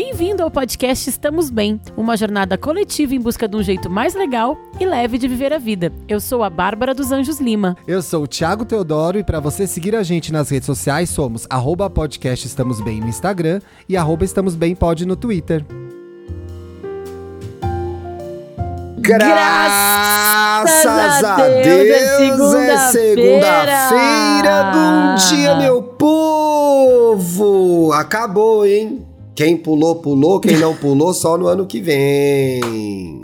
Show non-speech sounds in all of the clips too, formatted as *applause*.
Bem-vindo ao podcast Estamos Bem, uma jornada coletiva em busca de um jeito mais legal e leve de viver a vida. Eu sou a Bárbara dos Anjos Lima. Eu sou o Thiago Teodoro e para você seguir a gente nas redes sociais somos arroba podcast Estamos Bem no Instagram e arroba Estamos Bem Pod no Twitter. Graças a Deus, é segunda-feira bom dia, meu povo! Acabou, hein? Quem pulou, pulou. Quem não pulou, só no ano que vem.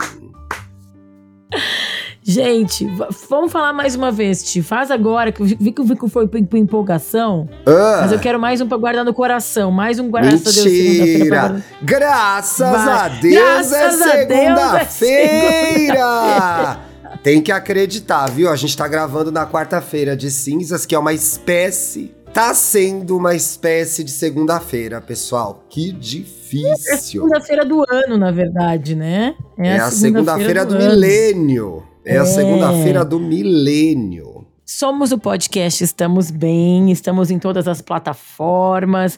Gente, vamos falar mais uma vez, Ti. Faz agora, que vi que o Vico foi por empolgação. Ah, Mas eu quero mais um pra guardar no coração. Mais um graças a Deus mentira! pra- Graças Vai. a Deus Graças é a Deus é segunda-feira! Tem que acreditar, viu? A gente tá gravando na quarta-feira de cinzas, que é uma espécie. Tá sendo uma espécie de segunda-feira, pessoal. Que É difícil. segunda-feira do ano, na verdade, né? É a segunda-feira do, milênio. É, a É. segunda-feira do milênio. Somos o podcast Estamos Bem, estamos em todas as plataformas.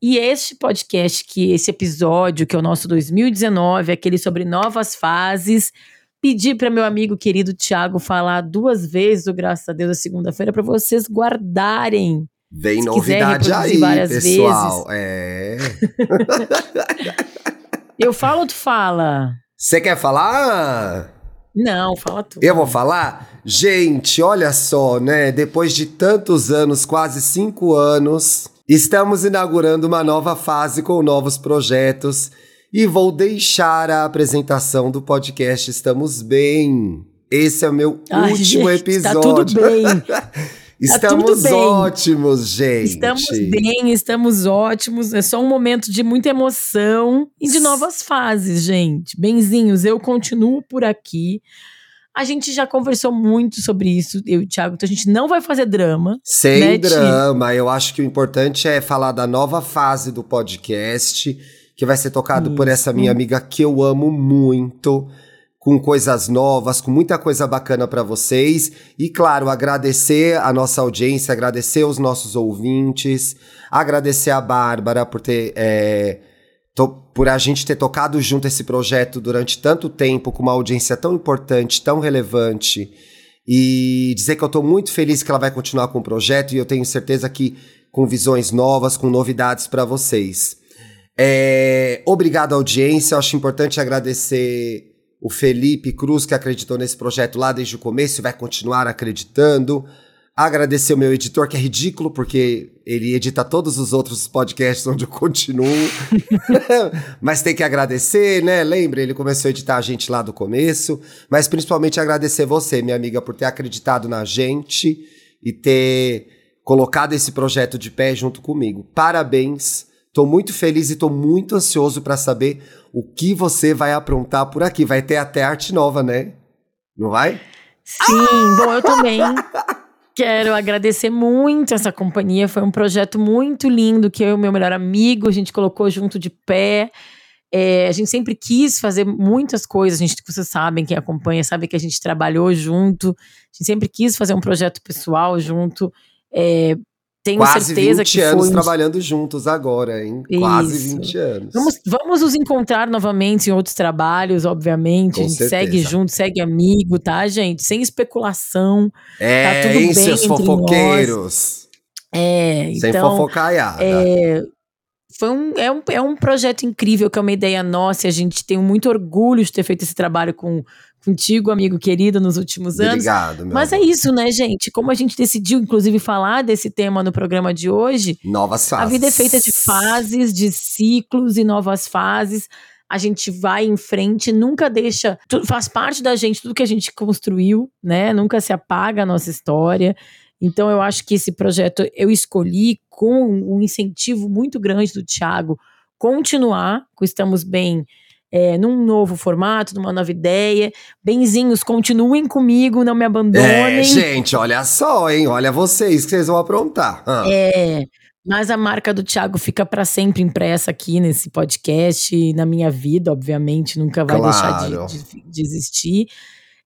E este podcast, que esse episódio, que é o nosso 2019, aquele sobre novas fases, pedi para meu amigo querido Tiago falar duas vezes o Graças a Deus a segunda-feira para vocês guardarem. Vem Se novidade aí, pessoal. É. *laughs* Eu falo ou tu fala? Você quer falar? Não, fala tu. Eu vou falar? Gente, olha só, né? Depois de tantos anos, quase cinco anos, estamos inaugurando uma nova fase com novos projetos e vou deixar a apresentação do podcast Estamos Bem. Esse é o meu Ai, último gente, episódio. Tá tudo bem. *laughs* Estamos tudo bem. ótimos, gente. Estamos bem, estamos ótimos. É só um momento de muita emoção e de novas fases, gente. Benzinhos, eu continuo por aqui. A gente já conversou muito sobre isso, eu e o Thiago, então a gente não vai fazer drama. Sem né, Ti? drama, eu acho que o importante é falar da nova fase do podcast, que vai ser tocado por essa minha amiga que eu amo muito, com coisas novas, com muita coisa bacana pra vocês. E claro, agradecer a nossa audiência, agradecer os nossos ouvintes, agradecer a Bárbara por ter. é, por a gente ter tocado junto esse projeto durante tanto tempo, com uma audiência tão importante, tão relevante. E dizer que eu tô muito feliz que ela vai continuar com o projeto e eu tenho certeza que com visões novas, com novidades para vocês. É, obrigado audiência, eu acho importante agradecer o Felipe Cruz, que acreditou nesse projeto lá desde o começo e vai continuar acreditando. Agradecer o meu editor, que é ridículo, porque ele edita todos os outros podcasts onde eu continuo. *laughs* Mas tem que agradecer, né? Lembra, ele começou a editar a gente lá do começo. Mas principalmente agradecer você, minha amiga, por ter acreditado na gente e ter colocado esse projeto de pé junto comigo. Parabéns. Tô muito feliz e tô muito ansioso para saber o que você vai aprontar por aqui. Vai ter até arte nova, né? Não vai? Sim, bom, eu também *laughs* quero agradecer muito essa companhia. Foi um projeto muito lindo que eu e o meu melhor amigo, a gente colocou junto de pé. É, a gente sempre quis fazer muitas coisas, a gente, vocês sabem, quem acompanha sabe que a gente trabalhou junto, a gente sempre quis fazer um projeto pessoal junto. É, tenho Quase certeza 20 que anos foi trabalhando juntos agora, hein? Quase Isso. 20 anos. Vamos, vamos nos encontrar novamente em outros trabalhos, obviamente. Com a gente certeza. segue junto, segue amigo, tá, gente? Sem especulação. é, tá tudo hein, bem seus entre fofoqueiros. É, Sem então, fofocaiada. é, foi um, é, um, é um projeto incrível, que é uma ideia nossa, e a gente tem muito orgulho de ter feito esse trabalho com, contigo, amigo querido, nos últimos anos. Obrigado, meu Mas é amor. isso, né, gente? Como a gente decidiu, inclusive, falar desse tema no programa de hoje, Novas fases. a vida é feita de fases, de ciclos e novas fases. A gente vai em frente, nunca deixa. tu- Faz parte da gente tudo que a gente construiu, né? Nunca se apaga a nossa história. Então, eu acho que esse projeto eu escolhi com um incentivo muito grande do Thiago continuar com Estamos Bem é, num novo formato, numa nova ideia. Benzinhos, continuem comigo, não me abandonem. É, gente, olha só, hein? Olha vocês que vocês vão aprontar. Ah, É, mas a marca do Thiago fica para sempre impressa aqui nesse podcast e na minha vida, obviamente, nunca vai Claro. deixar de, de- de existir.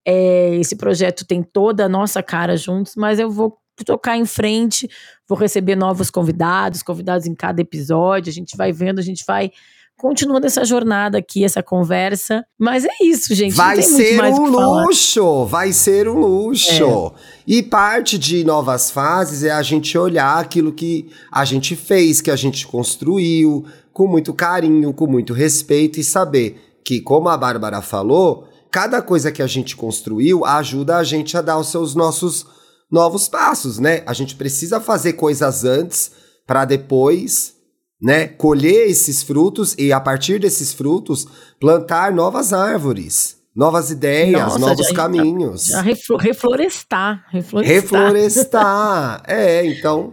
É, esse projeto tem toda a nossa cara juntos, mas eu vou tocar em frente, vou receber novos convidados, convidados em cada episódio, a gente vai vendo, a gente vai continuando essa jornada aqui, essa conversa. Mas é isso, gente. Vai ser um luxo, vai ser um luxo. É. E parte de novas fases é a gente olhar aquilo que a gente fez, que a gente construiu, com muito carinho, com muito respeito e saber que, como a Bárbara falou, cada coisa que a gente construiu ajuda a gente a dar os seus nossos novos passos, né? A gente precisa fazer coisas antes para depois né, colher esses frutos e a partir desses frutos plantar novas árvores, novas ideias, Nossa, novos já, caminhos. Já, reflorestar, reflorestar. Reflorestar. *laughs* é, então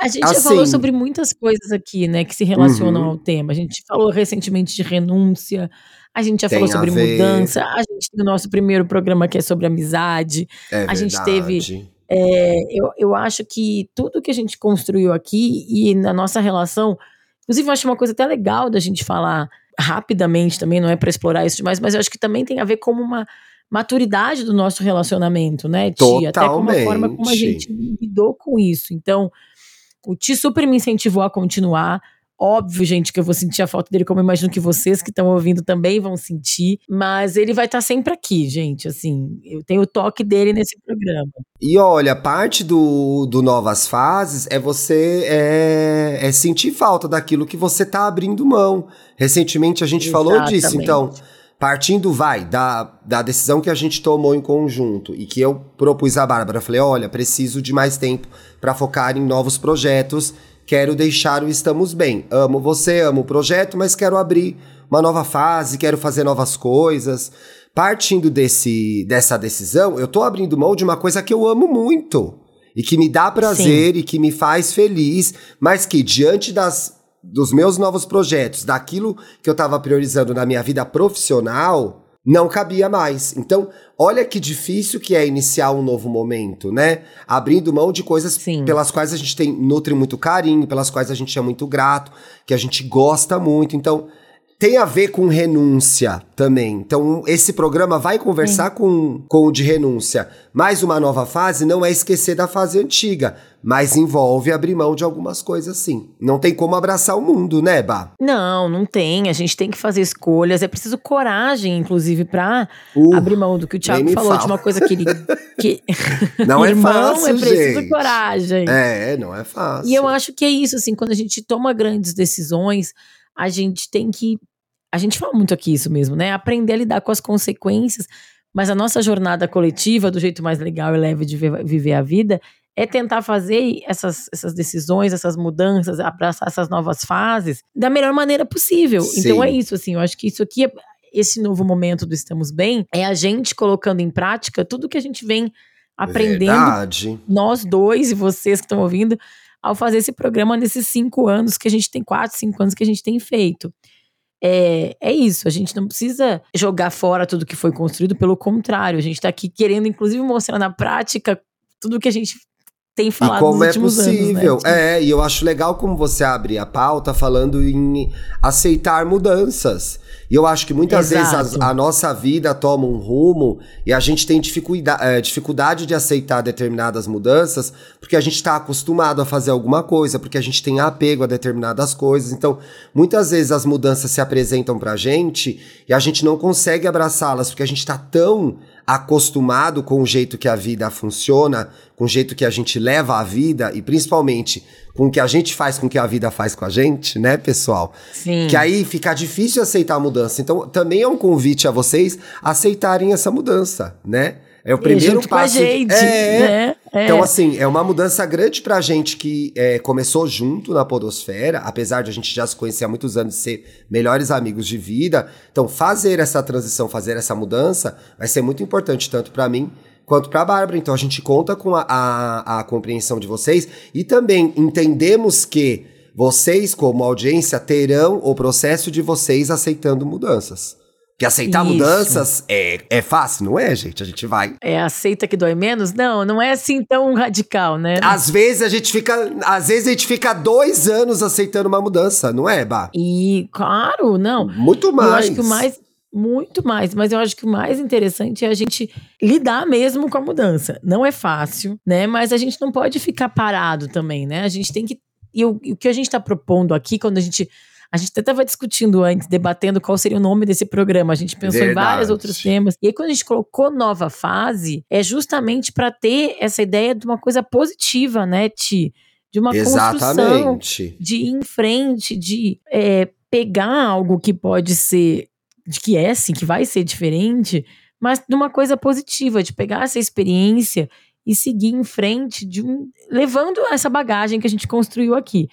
a gente assim, já falou assim sobre muitas coisas aqui, né, que se relacionam uhum. ao tema. A gente falou recentemente de renúncia, a gente já tem falou sobre mudança, a gente tem o nosso primeiro programa que é sobre amizade, é a gente teve é, eu, eu acho que tudo que a gente construiu aqui e na nossa relação Inclusive, eu acho uma coisa até legal da gente falar rapidamente também, não é para explorar isso demais, mas eu acho que também tem a ver com uma maturidade do nosso relacionamento, né, Tia? Até com a forma como a gente lidou com isso. Então, o Ti super me incentivou a continuar. Óbvio, gente, que eu vou sentir a falta dele, como eu imagino que vocês que estão ouvindo também vão sentir. Mas ele vai estar tá sempre aqui, gente. Assim, eu tenho o toque dele nesse programa. E olha, parte do, do Novas Fases é você é, é sentir falta daquilo que você tá abrindo mão. Recentemente a gente Exatamente. falou disso, então. Partindo, vai, da, da decisão que a gente tomou em conjunto e que eu propus à Bárbara, falei: olha, preciso de mais tempo para focar em novos projetos quero deixar o Estamos Bem. Amo você, amo o projeto, mas quero abrir uma nova fase, quero fazer novas coisas. Partindo desse, dessa decisão, eu tô abrindo mão de uma coisa que eu amo muito e que me dá prazer Sim. e que me faz feliz, mas que diante das dos meus novos projetos, daquilo que eu estava priorizando na minha vida profissional, não cabia mais. Então, olha que difícil que é iniciar um novo momento, né? Abrindo mão de coisas Sim. pelas quais a gente tem nutre muito carinho, pelas quais a gente é muito grato, que a gente gosta muito. Então, tem a ver com renúncia também. Então, esse programa vai conversar com, com o de renúncia. Mais uma nova fase não é esquecer da fase antiga, mas envolve abrir mão de algumas coisas sim. Não tem como abraçar o mundo, né, Bah? Não, não tem. A gente tem que fazer escolhas. É preciso coragem, inclusive, pra uh, abrir mão do que o Thiago falou, fala. de uma coisa que ele. *laughs* Que... Não *laughs* é fácil. é preciso gente. coragem. É, não é fácil. E eu acho que é isso, assim, quando a gente toma grandes decisões, a gente tem que a gente fala muito aqui isso mesmo, né? Aprender a lidar com as consequências, mas a nossa jornada coletiva, do jeito mais legal e leve de viver a vida, é tentar fazer essas, essas decisões, essas mudanças, abraçar essas novas fases da melhor maneira possível. Sim. Então é isso, assim, eu acho que isso aqui, é, esse novo momento do Estamos Bem, é a gente colocando em prática tudo que a gente vem aprendendo, Verdade. nós dois e vocês que estão ouvindo, ao fazer esse programa nesses cinco anos que a gente tem, quatro, cinco anos que a gente tem feito é, é isso. A gente não precisa jogar fora tudo que foi construído, pelo contrário, a gente está aqui querendo, inclusive, mostrar na prática tudo que a gente tem falado e como é possível. Anos, né? É, e eu acho legal como você abre a pauta falando em aceitar mudanças. E eu acho que muitas Exato. vezes a, a, nossa vida toma um rumo e a gente tem dificuldade, é, dificuldade de aceitar determinadas mudanças porque a gente está acostumado a fazer alguma coisa, porque a gente tem apego a determinadas coisas. Então, muitas vezes as mudanças se apresentam pra gente e a gente não consegue abraçá-las porque a gente está tão acostumado com o jeito que a vida funciona, com o jeito que a gente leva a vida e principalmente com o que a gente faz com o que a vida faz com a gente, né, pessoal? Sim. Que aí fica difícil aceitar a mudança. Então, também é um convite a vocês aceitarem essa mudança, né? É o primeiro junto passo. Com a gente, é, né? é. Então, assim, é uma mudança grande pra gente que é, começou junto na Podosfera, apesar de a gente já se conhecer há muitos anos e ser melhores amigos de vida. Então, fazer essa transição, fazer essa mudança, vai ser muito importante, tanto para mim quanto para a Bárbara. Então, a gente conta com a, a, a compreensão de vocês e também entendemos que vocês, como audiência, terão o processo de vocês aceitando mudanças. Que aceitar Isso. mudanças é, é fácil, não é, gente? A gente vai. É aceita que dói menos? Não, não é assim tão radical, né? Às vezes a gente fica. Às vezes a gente fica dois anos aceitando uma mudança, não é, Bah? E, claro, não. Muito mais. Eu acho que o mais. Muito mais, mas eu acho que o mais interessante é a gente lidar mesmo com a mudança. Não é fácil, né? Mas a gente não pode ficar parado também, né? A gente tem que. E o, o que a gente está propondo aqui, quando a gente A gente até estava discutindo antes, debatendo qual seria o nome desse programa. A gente pensou Verdade. em vários outros temas. E aí, quando a gente colocou nova fase, é justamente para ter essa ideia de uma coisa positiva, né, Ti? De uma Exatamente. construção, de ir em frente, de é, pegar algo que pode ser, de que é assim, que vai ser diferente, mas de uma coisa positiva, de pegar essa experiência e seguir em frente de um, levando essa bagagem que a gente construiu aqui.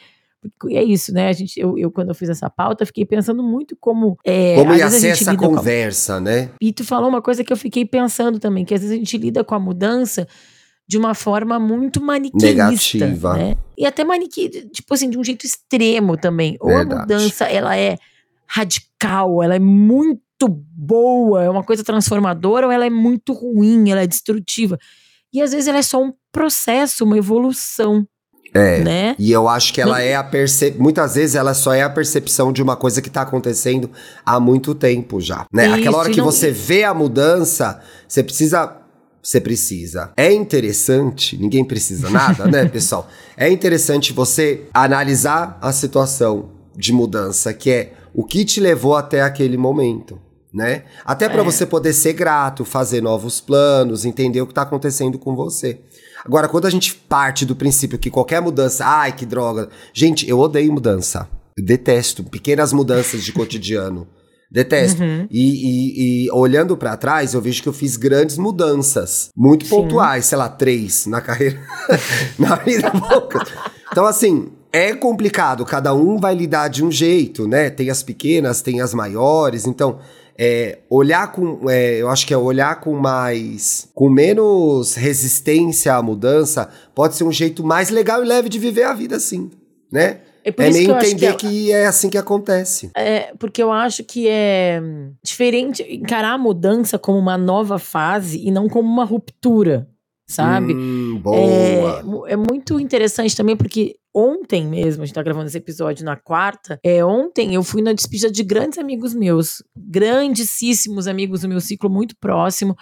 E é isso, né? A gente, eu, eu, quando eu fiz essa pauta, fiquei pensando muito como. É, como ia ser essa conversa, com... né? E tu falou uma coisa que eu fiquei pensando também, que às vezes a gente lida com a mudança de uma forma muito maniqueísta. Negativa. Né? E até maniqueísta, tipo assim, de um jeito extremo também. Ou Verdade. a mudança, ela é radical, ela é muito boa, é uma coisa transformadora, ou ela é muito ruim, ela é destrutiva. E às vezes ela é só um processo, uma evolução. É. Né? E eu acho que ela é a percepção. Muitas vezes ela só é a percepção de uma coisa que tá acontecendo há muito tempo já. Né? Isso, Aquela hora que não... você vê a mudança, você precisa. Você precisa. É interessante, ninguém precisa nada, né, *laughs* pessoal? É interessante você analisar a situação de mudança, que é o que te levou até aquele momento né? Até para é. você poder ser grato, fazer novos planos, entender o que tá acontecendo com você. Agora, quando a gente parte do princípio que qualquer mudança, ai que droga. Gente, eu odeio mudança. Eu detesto pequenas mudanças de cotidiano. *laughs* Detesto. Uhum. E, e, e, olhando para trás, eu vejo que eu fiz grandes mudanças. Muito Sim. pontuais, sei lá, três na carreira. *laughs* na vida pouca. Então, assim, é complicado. Cada um vai lidar de um jeito, né? Tem as pequenas, tem as maiores. Então, é, olhar com. É, eu acho que é olhar com mais. com menos resistência à mudança pode ser um jeito mais legal e leve de viver a vida assim, né? É, é meio entender que, que, é assim que acontece. É, porque eu acho que é diferente encarar a mudança como uma nova fase e não como uma ruptura, sabe? Hum, boa. É, é muito interessante também porque ontem mesmo, a gente tá gravando esse episódio na quarta, é, ontem eu fui na despedida de grandes amigos meus, grandíssimos amigos do meu ciclo muito próximo.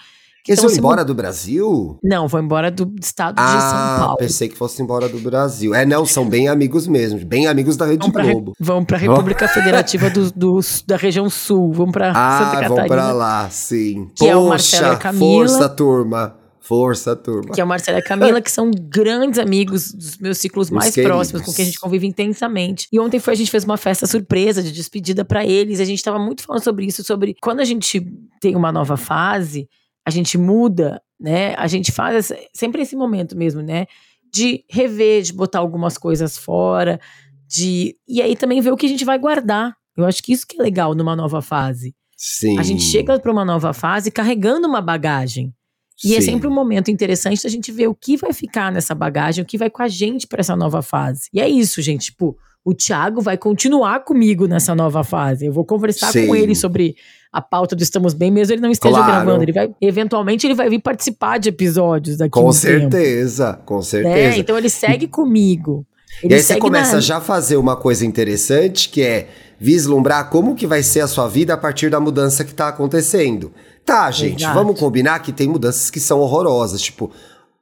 Eles vão embora do Brasil? Não, vão embora do estado ah, de São ah, Paulo. pensei que fosse embora do Brasil. É, não, são bem amigos mesmo, bem amigos da Rede vão Globo. Re, vão pra República Federativa do, do, da região sul, vão pra ah, Santa Catarina. vão pra lá, sim. Que Poxa, é o Marcelo e a Camila. força, turma. Força, turma. Que é o Marcelo e a Camila, que são grandes amigos dos meus ciclos mais queridos. próximos, com quem a gente convive intensamente. E ontem foi, a gente fez uma festa surpresa de despedida para eles. A gente tava muito falando sobre isso, sobre quando a gente tem uma nova fase, a gente muda, né? A gente faz sempre esse momento mesmo, né? De rever, de botar algumas coisas fora, de. E aí também ver o que a gente vai guardar. Eu acho que isso que é legal numa nova fase. Sim. A gente chega para uma nova fase carregando uma bagagem. E é Sim. é sempre um momento interessante da gente ver o que vai ficar nessa bagagem, o que vai com a gente para essa nova fase. E é isso, gente. Tipo, o Thiago vai continuar comigo nessa nova fase. Eu vou conversar Sim. com ele sobre a pauta do Estamos Bem, mesmo ele não esteja claro. gravando. Ele vai, eventualmente, ele vai vir participar de episódios daqui Com certeza, tempo. com certeza. É, então ele segue comigo. Ele e aí você começa na... já a fazer uma coisa interessante, que é vislumbrar como que vai ser a sua vida a partir da mudança que está acontecendo. Tá, gente, vamos combinar que tem mudanças que são horrorosas. Tipo,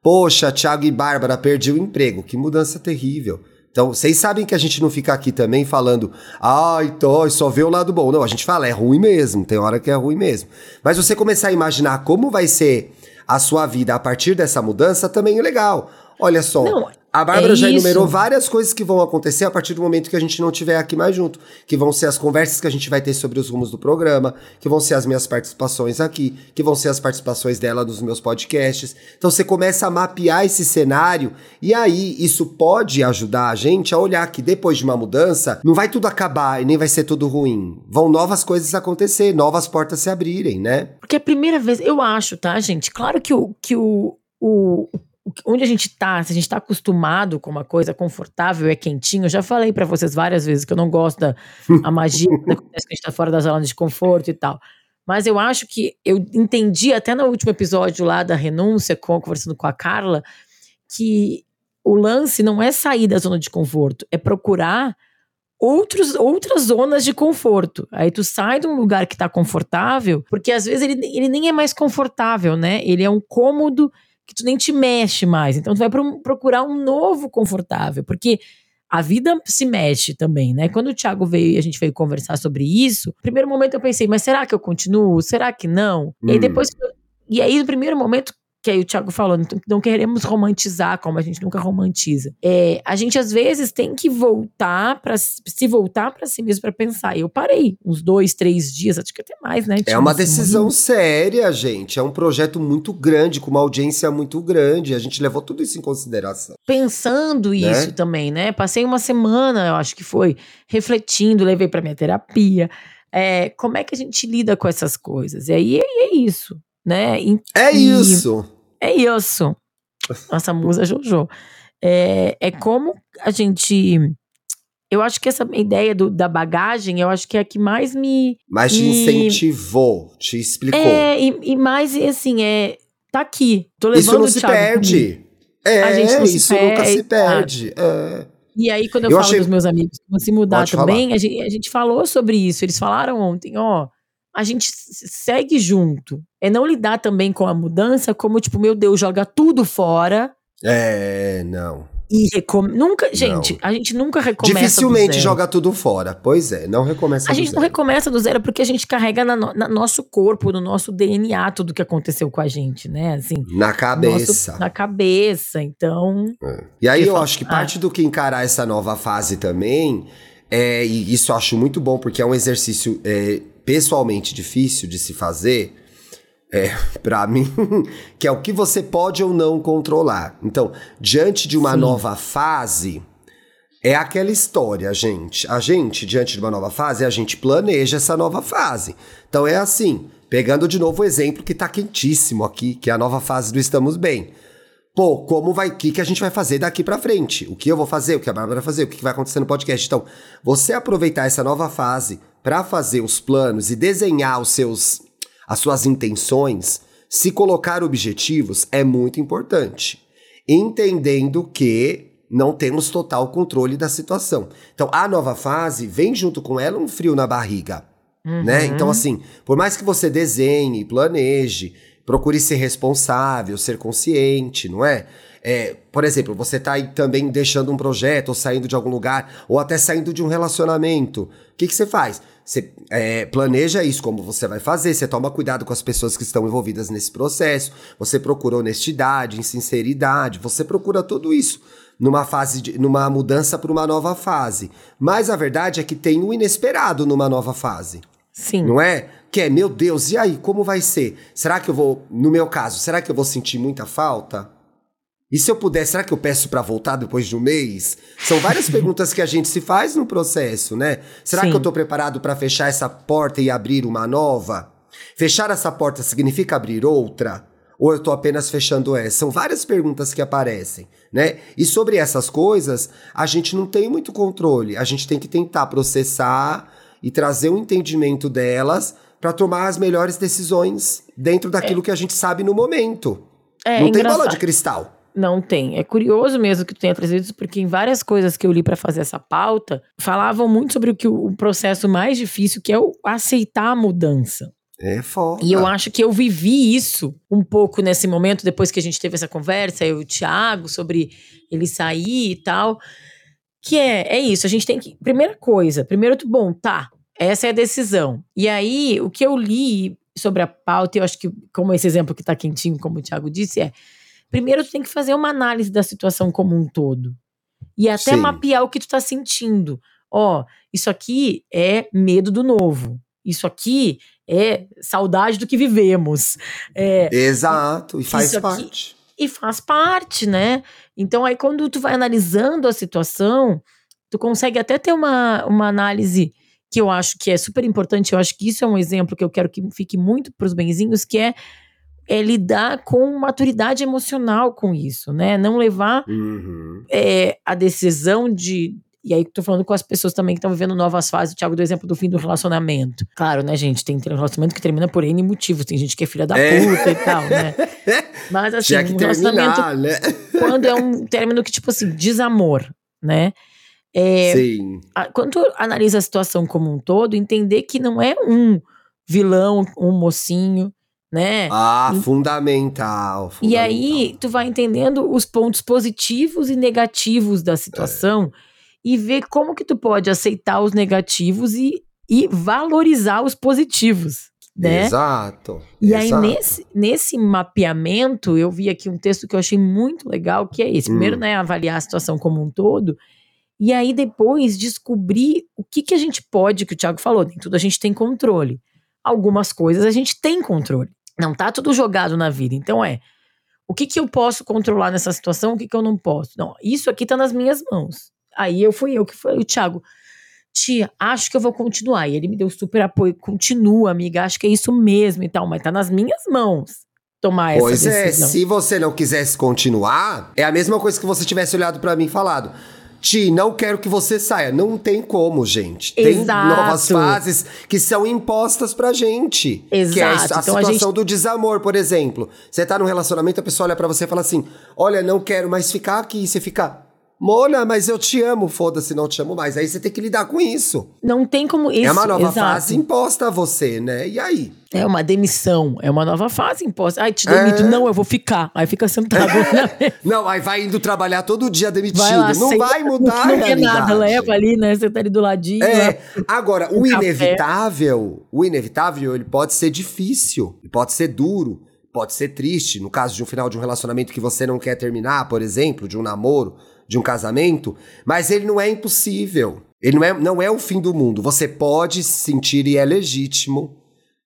poxa, Thiago e Bárbara, perdi o emprego. Que mudança terrível. Então, vocês sabem que a gente não fica aqui também falando, ai, tô, só vê o lado bom. Não, a gente fala, é ruim mesmo, tem hora que é ruim mesmo. Mas você começar a imaginar como vai ser a sua vida a partir dessa mudança também é legal. Olha só, não, a Bárbara é já enumerou várias coisas que vão acontecer a partir do momento que a gente não estiver aqui mais junto. Que vão ser as conversas que a gente vai ter sobre os rumos do programa, que vão ser as minhas participações aqui, que vão ser as participações dela nos meus podcasts. Então você começa a mapear esse cenário e aí isso pode ajudar a gente a olhar que depois de uma mudança, não vai tudo acabar e nem vai ser tudo ruim. Vão novas coisas acontecer, novas portas se abrirem, né? Porque é a primeira vez, eu acho, tá, gente? Claro que o, que o, o onde a gente tá, se a gente tá acostumado com uma coisa confortável, é quentinho. Eu já falei para vocês várias vezes que eu não gosto da a magia *laughs* que acontece que a gente tá fora da zona de conforto e tal. Mas eu acho que eu entendi até no último episódio lá da renúncia, com, conversando com a Carla, que o lance não é sair da zona de conforto, é procurar outros, outras zonas de conforto. Aí tu sai de um lugar que tá confortável, porque às vezes ele, ele nem é mais confortável, né? Ele é um cômodo que tu nem te mexe mais. Então tu vai procurar um novo confortável, porque a vida se mexe também, né? Quando o Thiago veio e a gente veio conversar sobre isso, primeiro momento eu pensei, mas será que eu continuo? Será que não? Hum. E aí hum. depois. E aí, no primeiro momento, que aí o Thiago falou, não, queremos romantizar como a gente nunca romantiza. É, a gente às vezes tem que voltar para se voltar para si mesmo para pensar. Eu parei uns dois, três dias, acho que até mais, né? É uma decisão séria, gente. É um projeto muito grande, com uma audiência muito grande. A gente levou tudo isso em consideração. Pensando né? isso também, né? Passei uma semana, eu acho que foi, refletindo, levei para minha terapia. É, como é que a gente lida com essas coisas? E aí é, é isso né? E, é isso. É isso. Nossa musa Jojo. É, é como a gente. Eu acho que essa ideia do, da bagagem, eu acho que é a que mais me. Mais te me, incentivou, te explicou. É, e, e mais, assim, é. Tá aqui. Tô levando isso não se perde. É, isso perde, nunca se perde. É. E aí, quando eu, eu falo achei... dos meus amigos que vão se mudar Pode também, a gente, a gente, falou sobre isso. Eles falaram ontem, ó a gente segue junto. É não lidar também com a mudança como, tipo, meu Deus, joga tudo fora. É, não. E recom... nunca, gente, não. a gente nunca recomeça Dificilmente joga tudo fora. Pois é, não recomeça A gente zero. não recomeça do zero porque a gente carrega na, no, na nosso corpo, no nosso DNA tudo que aconteceu com a gente, né? Assim, na cabeça. Nosso, na cabeça, então. É. E aí eu acho que parte do que encarar essa nova fase também é, e isso eu acho muito bom porque é um exercício é, pessoalmente difícil de se fazer, é, *laughs* para mim, *laughs* que é o que você pode ou não controlar. Então, diante de uma Sim. nova fase, é aquela história, gente. A gente, diante de uma nova fase, a gente planeja essa nova fase. Então é assim, pegando de novo o exemplo que tá quentíssimo aqui, que é a nova fase do Estamos Bem. Pô, como vai, o que, que a gente vai fazer daqui para frente? O que eu vou fazer, o que a Bárbara vai fazer, o que, que vai acontecer no podcast. Então, você aproveitar essa nova fase para fazer os planos e desenhar os seus, as suas intenções, se colocar objetivos é muito importante. Entendendo que não temos total controle da situação. Então, a nova fase vem junto com ela um frio na barriga. Uhum. Né? Então, assim, por mais que você desenhe, planeje, procure ser responsável, ser consciente, não é? É, por exemplo, você está aí também deixando um projeto, ou saindo de algum lugar, ou até saindo de um relacionamento. O que, que você faz? Você é, planeja isso, como você vai fazer, você toma cuidado com as pessoas que estão envolvidas nesse processo, você procura honestidade, sinceridade, você procura tudo isso numa fase de, numa mudança para uma nova fase. Mas a verdade é que tem o inesperado numa nova fase. Sim. Não é? Que é, meu Deus, e aí, como vai ser? Será que eu vou, no meu caso, será que eu vou sentir muita falta? E se eu puder, será que eu peço para voltar depois de um mês? São várias *laughs* perguntas que a gente se faz no processo, né? Será Sim. que eu tô preparado para fechar essa porta e abrir uma nova? Fechar essa porta significa abrir outra? Ou eu tô apenas fechando essa? São várias perguntas que aparecem, né? E sobre essas coisas, a gente não tem muito controle. A gente tem que tentar processar e trazer um entendimento delas para tomar as melhores decisões dentro daquilo é. que a gente sabe no momento. É, não tem bola de cristal. Não tem. É curioso mesmo que tu tenha trazido isso, porque em várias coisas que eu li para fazer essa pauta, falavam muito sobre o que o processo mais difícil, que é o aceitar a mudança. É foda. E eu acho que eu vivi isso um pouco nesse momento, depois que a gente teve essa conversa, eu e o Thiago, sobre ele sair e tal. Que é, é isso, a gente tem que. Primeira coisa, primeiro, bom, tá, essa é a decisão. E aí, o que eu li sobre a pauta, eu acho que, como esse exemplo que tá quentinho, como o Thiago disse, é primeiro tu tem que fazer uma análise da situação como um todo. E até Sim. mapear o que tu tá sentindo. Ó, isso aqui é medo do novo. Isso aqui é saudade do que vivemos. É, Exato, e faz parte. e faz parte, né? Então aí quando tu vai analisando a situação, tu consegue até ter uma, uma análise que eu acho que é super importante, eu acho que isso é um exemplo que eu quero que fique muito para os benzinhos, que é é lidar com maturidade emocional com isso, né? Não levar uhum. é, a decisão de. E aí, tô falando com as pessoas também que estão vivendo novas fases. O Thiago deu exemplo do fim do relacionamento. Claro, né, gente? Tem relacionamento que termina por N motivos. Tem gente que é filha da é. puta e tal, né? *laughs* Mas assim, um relacionamento. Terminar, né? Quando é um término que, tipo assim, desamor, né? É, Sim. A, quando tu analisa a situação como um todo, entender que não é um vilão, um mocinho, né? Ah, e, fundamental, fundamental, E aí tu vai entendendo os pontos positivos e negativos da situação. É. e ver como que tu pode aceitar os negativos e, e valorizar os positivos. Né? Exato. E exato. aí, nesse, nesse mapeamento, eu vi aqui um texto que eu achei muito legal, que é esse. Primeiro, Hum. né, avaliar a situação como um todo. E aí, depois, descobrir o que, que a gente pode, que o Thiago falou, nem tudo a gente tem controle. Algumas coisas a gente tem controle. Não tá tudo jogado na vida. Então, é, o que, que eu posso controlar nessa situação, o que, que eu não posso? Não, isso aqui tá nas minhas mãos. Aí eu fui eu que falei, o Thiago, tia, acho que eu vou continuar. E ele me deu super apoio, continua, amiga, acho que é isso mesmo e tal, mas tá nas minhas mãos tomar Pois essa é, decisão. se você não quisesse continuar, é a mesma coisa que você tivesse olhado pra mim e falado. Ti, não quero que você saia. Não tem como, gente. Tem Exato. novas fases que são impostas pra gente. Que é a, Exato. a Então a situação gente- do desamor, por exemplo. Você tá num relacionamento, a pessoa olha pra você e fala assim: Olha, não quero mais ficar aqui. E você fica. Mona, mas eu te amo, foda-se, não te amo mais. Aí você tem que lidar com isso. Não tem como isso. é uma nova exato. fase imposta a você, né? E aí? É uma demissão, é uma nova fase imposta. Ai, te demito. É. Não, eu vou ficar. Aí fica sentado na mesa. Não, aí vai indo trabalhar todo dia demitido. Vai lá, não senta, vai mudar, Não quer realidade. nada, leva ali, né? Você tá ali do ladinho. É, agora, o café. inevitável, o inevitável, ele pode ser difícil, ele pode ser duro, pode ser triste. No caso de um final de um relacionamento que você não quer terminar, por exemplo, de um namoro, de um casamento, mas ele não é impossível. Ele não é, não é o fim do mundo. Você pode se sentir e é legítimo.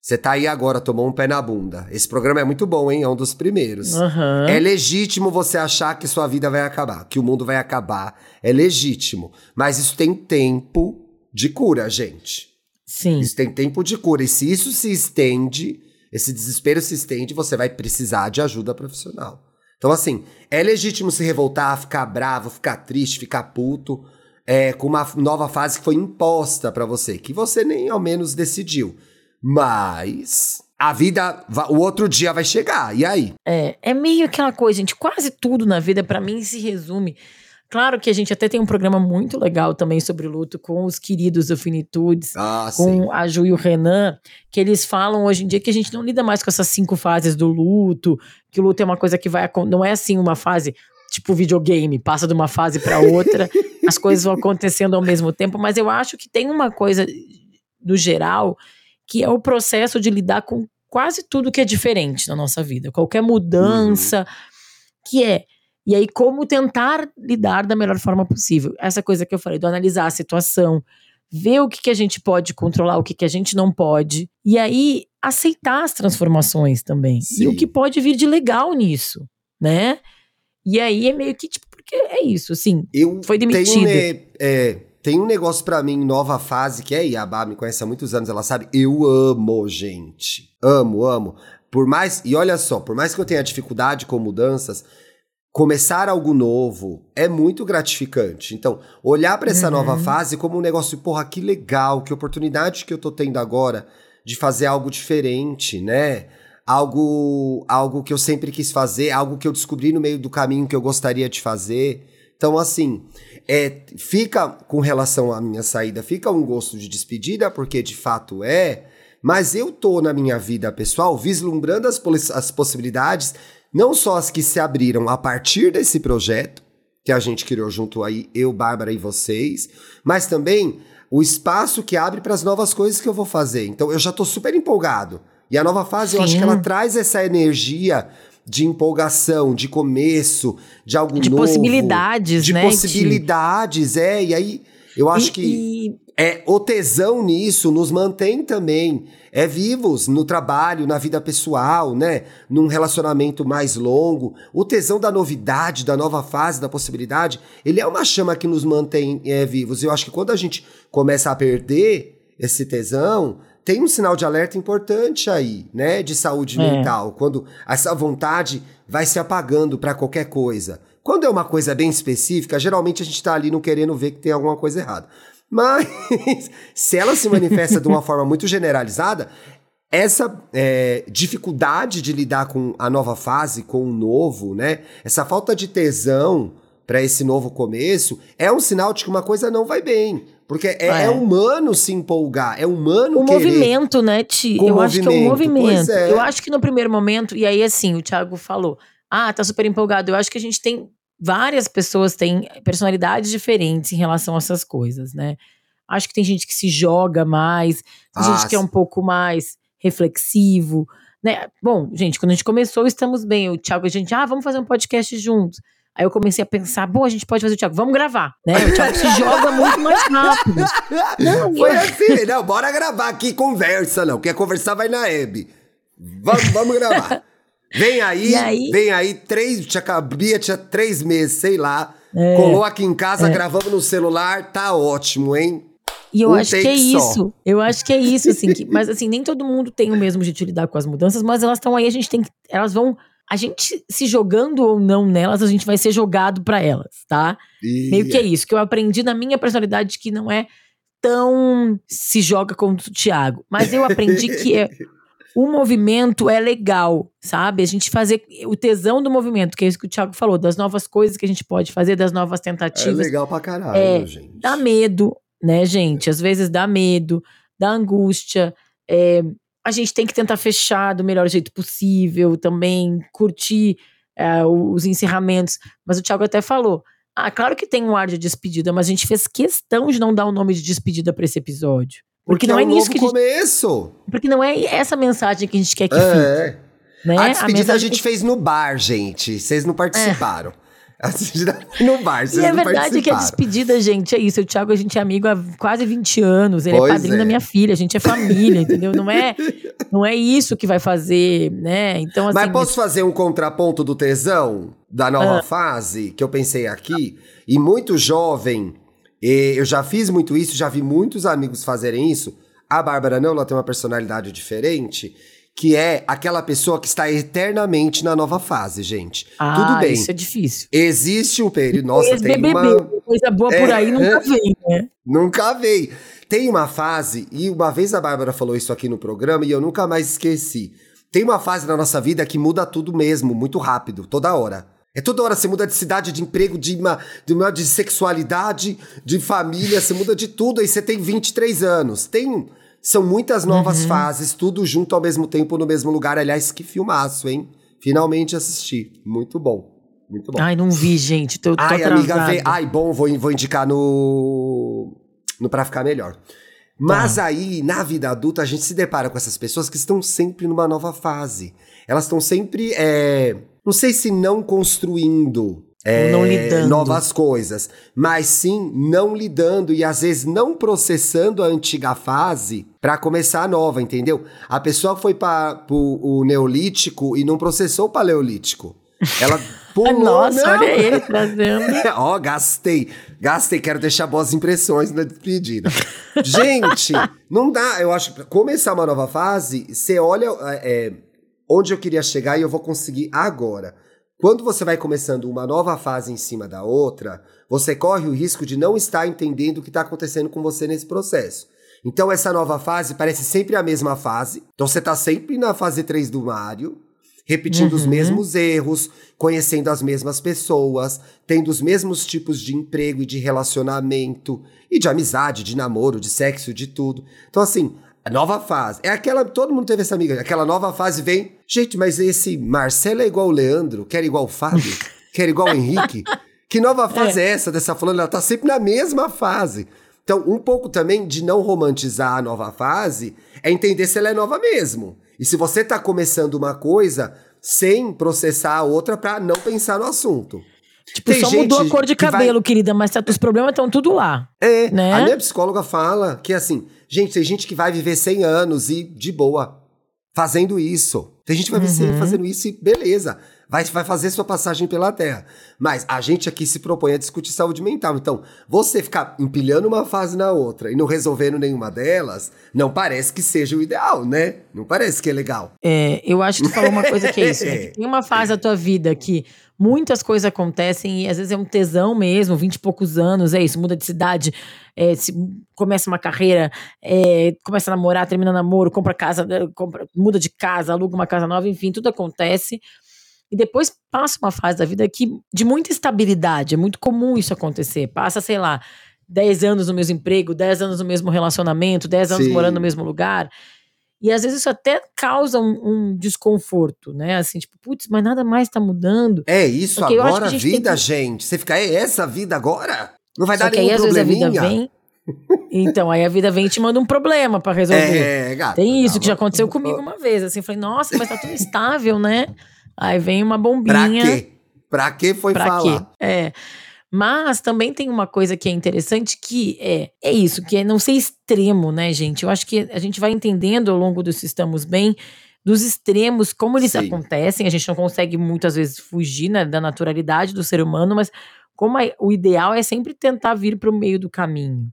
Você tá aí agora, tomou um pé na bunda. Esse programa é muito bom, hein? É um dos primeiros. Aham. É legítimo você achar que sua vida vai acabar, que o mundo vai acabar. É legítimo. Mas isso tem tempo de cura, gente. Sim. Isso tem tempo de cura. E se isso se estende, esse desespero se estende, você vai precisar de ajuda profissional. Então, assim, é legítimo se revoltar, ficar bravo, ficar triste, ficar puto, é, com uma nova fase que foi imposta pra você, que você nem ao menos decidiu. Mas a vida, o outro dia vai chegar. E aí? É, é meio aquela coisa, gente. Quase tudo na vida, pra mim, se resume. Claro que a gente até tem um programa muito legal também sobre luto com os queridos do Finitudes. Ah, sim. com a Ju e o Renan, que eles falam hoje em dia que a gente não lida mais com essas cinco fases do luto, que o luto é uma coisa que vai não é assim uma fase tipo videogame, passa de uma fase para outra, *laughs* as coisas vão acontecendo ao mesmo tempo, mas eu acho que tem uma coisa no geral que é o processo de lidar com quase tudo que é diferente na nossa vida, qualquer mudança que é e aí, como tentar lidar da melhor forma possível? Essa coisa que eu falei, do analisar a situação, ver o que, que a gente pode controlar, o que, que a gente não pode. E aí, aceitar as transformações também. Sim. E o que pode vir de legal nisso, né? E aí é meio que, tipo, porque é isso, assim. Eu Foi tenho, demitida. né, é, tem um negócio pra mim, nova fase, que é Iabá, me conhece há muitos anos, ela sabe, eu amo, gente. Amo, amo. Por mais, e olha só, por mais que eu tenha dificuldade com mudanças, começar algo novo é muito gratificante. Então, olhar pra essa Uhum. nova fase como um negócio, porra, que legal, que oportunidade que eu tô tendo agora de fazer algo diferente, né? Algo, algo que eu sempre quis fazer, algo que eu descobri no meio do caminho que eu gostaria de fazer. Então, assim, é, fica com relação à minha saída, fica um gosto de despedida, porque de fato é, mas eu tô na minha vida pessoal vislumbrando as, as possibilidades, não só as que se abriram a partir desse projeto, que a gente criou junto aí, eu, Bárbara e vocês, mas também o espaço que abre para as novas coisas que eu vou fazer. Então, eu já tô super empolgado. E a nova fase, eu acho Sim. que ela traz essa energia de empolgação, de começo, de algo De novo. possibilidades, de né, possibilidades, é. E aí, eu acho E- que e- é o tesão nisso nos mantém também é vivos no trabalho, na vida pessoal, né? Num relacionamento mais longo. O tesão da novidade, da nova fase, da possibilidade, ele é uma chama que nos mantém é, vivos. Eu acho que quando a gente começa a perder esse tesão, tem um sinal de alerta importante aí, né? De saúde É. mental. Quando essa vontade vai se apagando para qualquer coisa. Quando é uma coisa bem específica, geralmente a gente tá ali não querendo ver que tem alguma coisa errada. Mas *laughs* se ela se manifesta de uma forma muito generalizada, essa é, dificuldade de lidar com a nova fase, com o novo, né? Essa falta de tesão para esse novo começo é um sinal de que uma coisa não vai bem. Porque é, É. é humano se empolgar, é humano O querer. movimento, né, Ti? Com Eu acho que é o movimento, pois movimento. é. Eu acho que no primeiro momento, e aí assim, o Thiago falou: ah, tá super empolgado. Eu acho que a gente tem várias pessoas têm personalidades diferentes em relação a essas coisas, né? Acho que tem gente que se joga mais, tem ah, gente que é um pouco mais reflexivo, né? Bom, gente, quando a gente começou, estamos bem. O Thiago, a gente, ah, vamos fazer um podcast juntos. Aí eu comecei a pensar, bom, a gente pode fazer o Thiago, vamos gravar, né? O Thiago se joga muito mais rápido. *laughs* Não, Foi assim, não, bora gravar aqui, conversa, não. Quer conversar, vai na Hebe. Vamos, vamos gravar. *laughs* Vem aí, aí, vem aí, três, tinha, Bia tinha três meses, sei lá. É, colou aqui em casa, é. gravamos no celular, tá ótimo, hein? E eu um acho que é isso. Só. Eu acho que é isso, assim. Que, mas assim, nem todo mundo tem o mesmo jeito de lidar com as mudanças, mas elas estão aí, a gente tem que. Elas vão. A gente se jogando ou não nelas, a gente vai ser jogado para elas, tá? Yeah. Meio que é isso. Que eu aprendi na minha personalidade que não é tão se joga como o Thiago. Mas eu aprendi que é *laughs* o movimento é legal, sabe? A gente fazer o tesão do movimento, que é isso que o Thiago falou, das novas coisas que a gente pode fazer, das novas tentativas. É legal pra caralho, é, gente. Dá medo, né, gente? Às vezes dá medo, dá angústia. É, a gente tem que tentar fechar do melhor jeito possível também, curtir é, os encerramentos. Mas o Thiago até falou. Ah, claro que tem um ar de despedida, mas a gente fez questão de não dar o um nome de despedida para esse episódio. Porque, porque não é, é um nisso que a gente, começo. Porque não é essa mensagem que a gente quer que é. fique. Né? A despedida a, a gente que... fez no bar, gente. Vocês não participaram. É. *laughs* A despedida no bar, vocês e a não verdade é que a despedida, gente, é isso. O Thiago, a gente é amigo há quase 20 anos. Ele é pois é padrinho é. da minha filha, a gente é família, entendeu? Não é, *laughs* não é isso que vai fazer, né? Então, assim, Mas posso fazer um contraponto do tesão da nova ah. fase que eu pensei aqui? E muito jovem e eu já fiz muito isso, já vi muitos amigos fazerem isso. A Bárbara não, ela tem uma personalidade diferente, que é aquela pessoa que está eternamente na nova fase, gente. Ah, Tudo bem. Isso é difícil. Existe um período. Nossa, tem BBB, uma. Coisa boa por é, aí nunca *laughs* vem, né? Nunca vem. Tem uma fase, e uma vez a Bárbara falou isso aqui no programa e eu nunca mais esqueci. Tem uma fase na nossa vida que muda tudo mesmo, muito rápido, toda hora. É toda hora você muda de cidade, de emprego, de, uma, de, uma, de sexualidade, de família, você muda de tudo. Aí você tem 23 anos. Tem. São muitas novas uhum. fases, tudo junto ao mesmo tempo, no mesmo lugar. Aliás, que filmaço, hein? Finalmente assisti. Muito bom. Muito bom. Ai, não vi, gente. Tô, tô Ai, amiga, vê. Ai, bom, vou, vou indicar no. no Pra Ficar Melhor. Mas tá. aí, na vida adulta, a gente se depara com essas pessoas que estão sempre numa nova fase. Elas estão sempre. É não sei se não construindo é, não lidando. novas coisas, mas sim não lidando e às vezes não processando a antiga fase para começar a nova, entendeu? A pessoa foi para o Neolítico e não processou o Paleolítico. Ela *laughs* pulou. Nossa, não. olha ele trazendo. *laughs* Ó, oh, gastei. Gastei, quero deixar boas impressões na despedida. Gente, não dá. Eu acho que começar uma nova fase, você olha. É, onde eu queria chegar e eu vou conseguir agora. Quando você vai começando uma nova fase em cima da outra, você corre o risco de não estar entendendo o que está acontecendo com você nesse processo. Então, essa nova fase parece sempre a mesma fase. Então, você está sempre na fase 3 do Mario, repetindo uhum. os mesmos erros, conhecendo as mesmas pessoas, tendo os mesmos tipos de emprego e de relacionamento, e de amizade, de namoro, de sexo, de tudo. Então, assim, a nova fase. É aquela. Todo mundo teve essa amiga. Aquela nova fase vem. Gente, mas esse Marcelo é igual o Leandro, quer igual o Fábio, *laughs* quer igual o Henrique. Que nova fase é. é essa dessa falando? Ela tá sempre na mesma fase. Então, um pouco também de não romantizar a nova fase é entender se ela é nova mesmo. E se você tá começando uma coisa sem processar a outra para não pensar no assunto. Tipo, Tem só mudou a cor de cabelo, vai... querida, mas os problemas estão tudo lá. É, né? a minha psicóloga fala que assim, Gente, tem gente que vai viver 100 anos e de boa, fazendo isso. Tem gente que vai uhum. fazendo isso e beleza. Vai, vai fazer sua passagem pela Terra. Mas a gente aqui se propõe a discutir saúde mental. Então, você ficar empilhando uma fase na outra e não resolvendo nenhuma delas, não parece que seja o ideal, né? Não parece que é legal. É, eu acho que tu falou uma coisa que é isso. Né? *laughs* Tem uma fase da tua vida que muitas coisas acontecem e às vezes é um tesão mesmo, vinte e poucos anos, é isso, muda de cidade, é, se, começa uma carreira, é, começa a namorar, termina namoro, compra casa, é, compra, muda de casa, aluga uma casa nova, enfim, tudo acontece. E depois passa uma fase da vida que, de muita estabilidade, é muito comum isso acontecer. Passa, sei lá, 10 anos no mesmo emprego, 10 anos no mesmo relacionamento, 10 anos Sim. morando no mesmo lugar. E às vezes isso até causa um, um desconforto, né? Assim, tipo, putz, mas nada mais tá mudando. É isso Porque agora, a gente vida, que- gente. Você fica, é essa vida agora? Não vai Só dar que aí nenhum às vezes a vida vem. *laughs* Então, aí a vida vem e te manda um problema pra resolver. É, gata. Tem isso que já aconteceu comigo uma vez. Assim, eu falei, nossa, mas tá tudo estável, né? Aí vem uma Pra bombinha. quê? Pra que foi Pra falar? quê? É. Mas também tem uma coisa que é interessante que é, é isso, que é não ser extremo, né, gente? Eu acho que a gente vai entendendo ao longo dos Estamos Bem dos extremos, como eles Sim. acontecem. A gente não consegue muitas vezes fugir né, da naturalidade do ser humano, mas como a- o ideal é sempre tentar vir para o meio do caminho.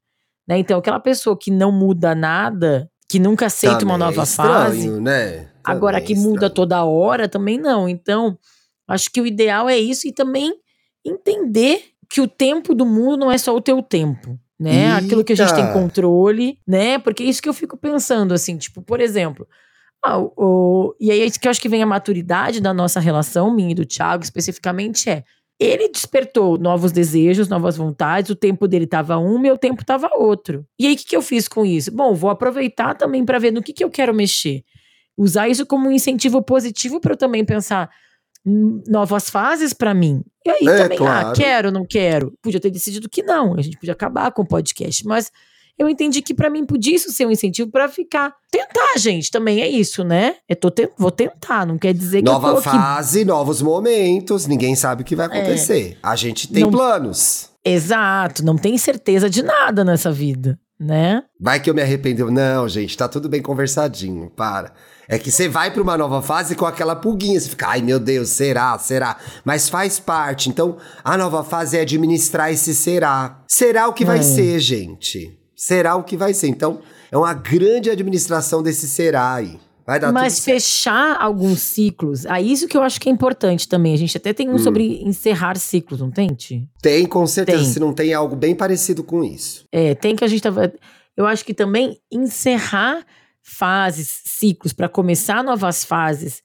Né? Então, aquela pessoa que não muda nada, que nunca aceita uma nova é estranho, fase, né? Agora, que é muda toda hora também não. Então, acho que o ideal é isso e também entender que o tempo do mundo não é só o teu tempo. Né? Aquilo que a gente tem Eita! controle, né? Porque é isso que eu fico pensando, assim, tipo, por exemplo, ah, o- e aí é isso que eu acho que vem a maturidade da nossa relação, minha e do Thiago, especificamente, é. Ele despertou novos desejos, novas vontades, o tempo dele tava um, meu tempo tava outro. E aí, o que, que eu fiz com isso? Bom, vou aproveitar também para ver no que, que eu quero mexer usar isso como um incentivo positivo para eu também pensar em novas fases para mim. E aí É, também, ah, claro. quero, não quero. Podia ter decidido que não, a gente podia acabar com o podcast, mas eu entendi que para mim podia isso ser um incentivo para ficar. Tentar, gente, também é isso, né? Eu tô tent- vou tentar, não quer dizer que eu Nova tô aqui. fase, novos momentos, ninguém sabe o que vai acontecer. A gente tem Não- planos. Exato, não tem certeza de nada nessa vida, né? Vai que eu me arrependo. Não, gente, tá tudo bem conversadinho, para. É que você vai pra uma nova fase com aquela pulguinha, você fica, ai meu Deus, será, será? Mas faz parte. Então, a nova fase é administrar esse será. Será o que vai É. ser, gente. Será o que vai ser. Então, é uma grande administração desse será aí. Vai dar Mas tudo certo. fechar alguns ciclos, é isso que eu acho que é importante também. A gente até tem Hum. um sobre encerrar ciclos, não tem, Ti? Tem, com certeza. Tem. Se não tem algo bem parecido com isso. É, tem que a gente tava. Eu acho que também encerrar fases, ciclos, para começar novas fases,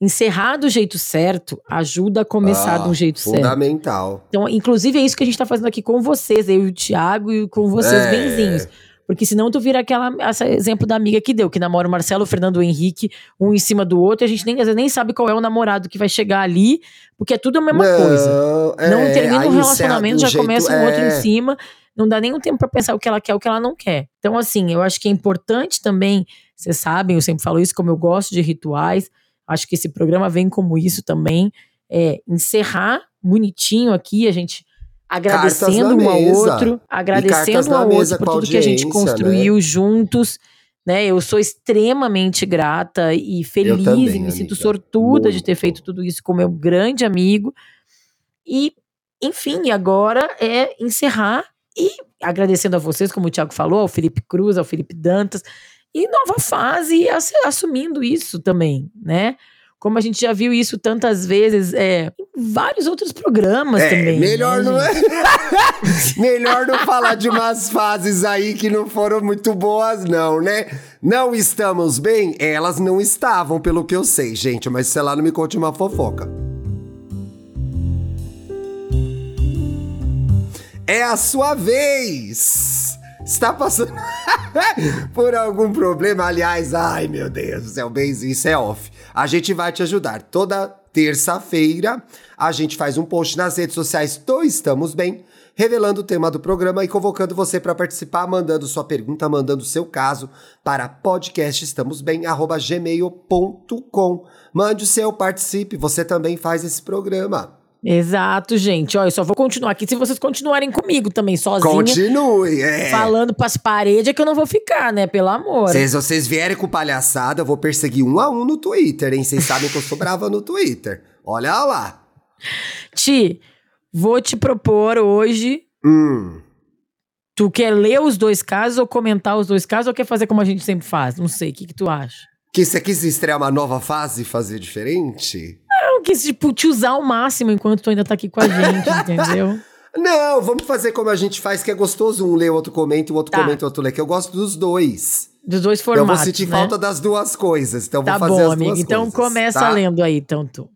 encerrar do jeito certo ajuda a começar Ah, de um jeito certo. Fundamental. Então, inclusive, é isso que a gente tá fazendo aqui com vocês, eu e o Thiago e com vocês, É. benzinhos. Porque senão tu vira aquela esse exemplo da amiga que deu, que namora o Marcelo, o Fernando e o Henrique, um em cima do outro, e a gente nem, nem sabe qual é o namorado que vai chegar ali, porque é tudo a mesma coisa. Não é, termina aí um relacionamento, já jeito- começa um outro em é. cima. Não dá nenhum tempo pra pensar o que ela quer, o que ela não quer. Então, assim, eu acho que é importante também, vocês sabem, eu sempre falo isso, como eu gosto de rituais, acho que esse programa vem como isso também, é encerrar bonitinho aqui, a gente agradecendo um ao mesa. outro, agradecendo um ao outro por tudo que a gente né? construiu juntos. Né, eu sou extremamente grata e feliz também, e me amiga. sinto sortuda de ter Muito. feito tudo isso com meu grande amigo. E, enfim, agora é encerrar e agradecendo a vocês, como o Thiago falou, ao Felipe Cruz, ao Felipe Dantas, e nova fase, ass- assumindo isso também, né? Como a gente já viu isso tantas vezes é, em vários outros programas É, também. melhor né, não é. *laughs* melhor não falar de umas fases aí que não foram muito boas, não, né? Não estamos bem? Elas não estavam, pelo que eu sei, gente. Mas sei lá, não me conte uma fofoca. É a sua vez! Está passando *laughs* por algum problema? Aliás, ai meu Deus do céu, bem, isso é off. A gente vai te ajudar. Toda terça-feira a gente faz um post nas redes sociais do Estamos Bem, revelando o tema do programa e convocando você para participar, mandando sua pergunta, mandando seu caso para podcastestamosbem@gmail.com. Mande o seu, participe, você também faz esse programa. Exato, gente. Olha, eu só vou continuar aqui se vocês continuarem comigo também, sozinha. Continue, é. Falando pras paredes é que eu não vou ficar, né? Pelo amor. Se vocês vierem com palhaçada, eu vou perseguir um a um no Twitter, hein? Vocês sabem que eu sou brava no Twitter. Olha lá. Ti, vou te propor hoje. Hum. Tu quer ler os dois casos ou comentar os dois casos ou quer fazer como a gente sempre faz? Não sei, o que, que tu acha? Que você quis estrear uma nova fase e fazer diferente? Eu quis, tipo, te usar ao máximo enquanto tu ainda tá aqui com a gente, *laughs* entendeu? Não, vamos fazer como a gente faz, que é gostoso. Um lê, o outro comenta, o outro Tá. comenta, o outro lê. Que eu gosto dos dois. Dos dois eu formatos, vou sentir né? falta das duas coisas. Então Tá vou fazer bom, as amigo. duas Então coisas, começa tá? lendo aí, então tu.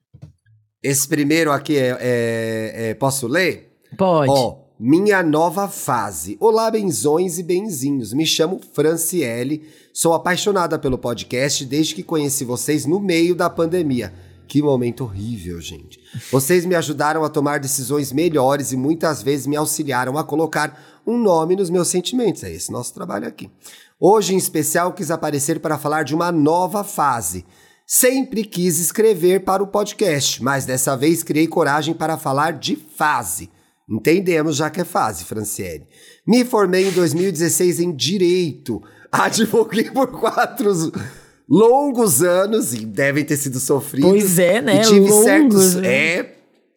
Esse primeiro aqui é, é- é- Posso ler? Pode. Ó, minha nova fase. Olá, benzões e benzinhos. Me chamo Franciele, sou apaixonada pelo podcast desde que conheci vocês no meio da pandemia. Que momento horrível, gente. Vocês me ajudaram a tomar decisões melhores e muitas vezes me auxiliaram a colocar um nome nos meus sentimentos. É esse nosso trabalho aqui. Hoje, em especial, quis aparecer para falar de uma nova fase. Sempre quis escrever para o podcast, mas dessa vez criei coragem para falar de fase. Entendemos já que é fase, Franciele. Me formei em 2016 em Direito. *laughs* Advoguei por quatro longos anos, e devem ter sido sofridos. Pois é, né? E tive longos, certos. né? É.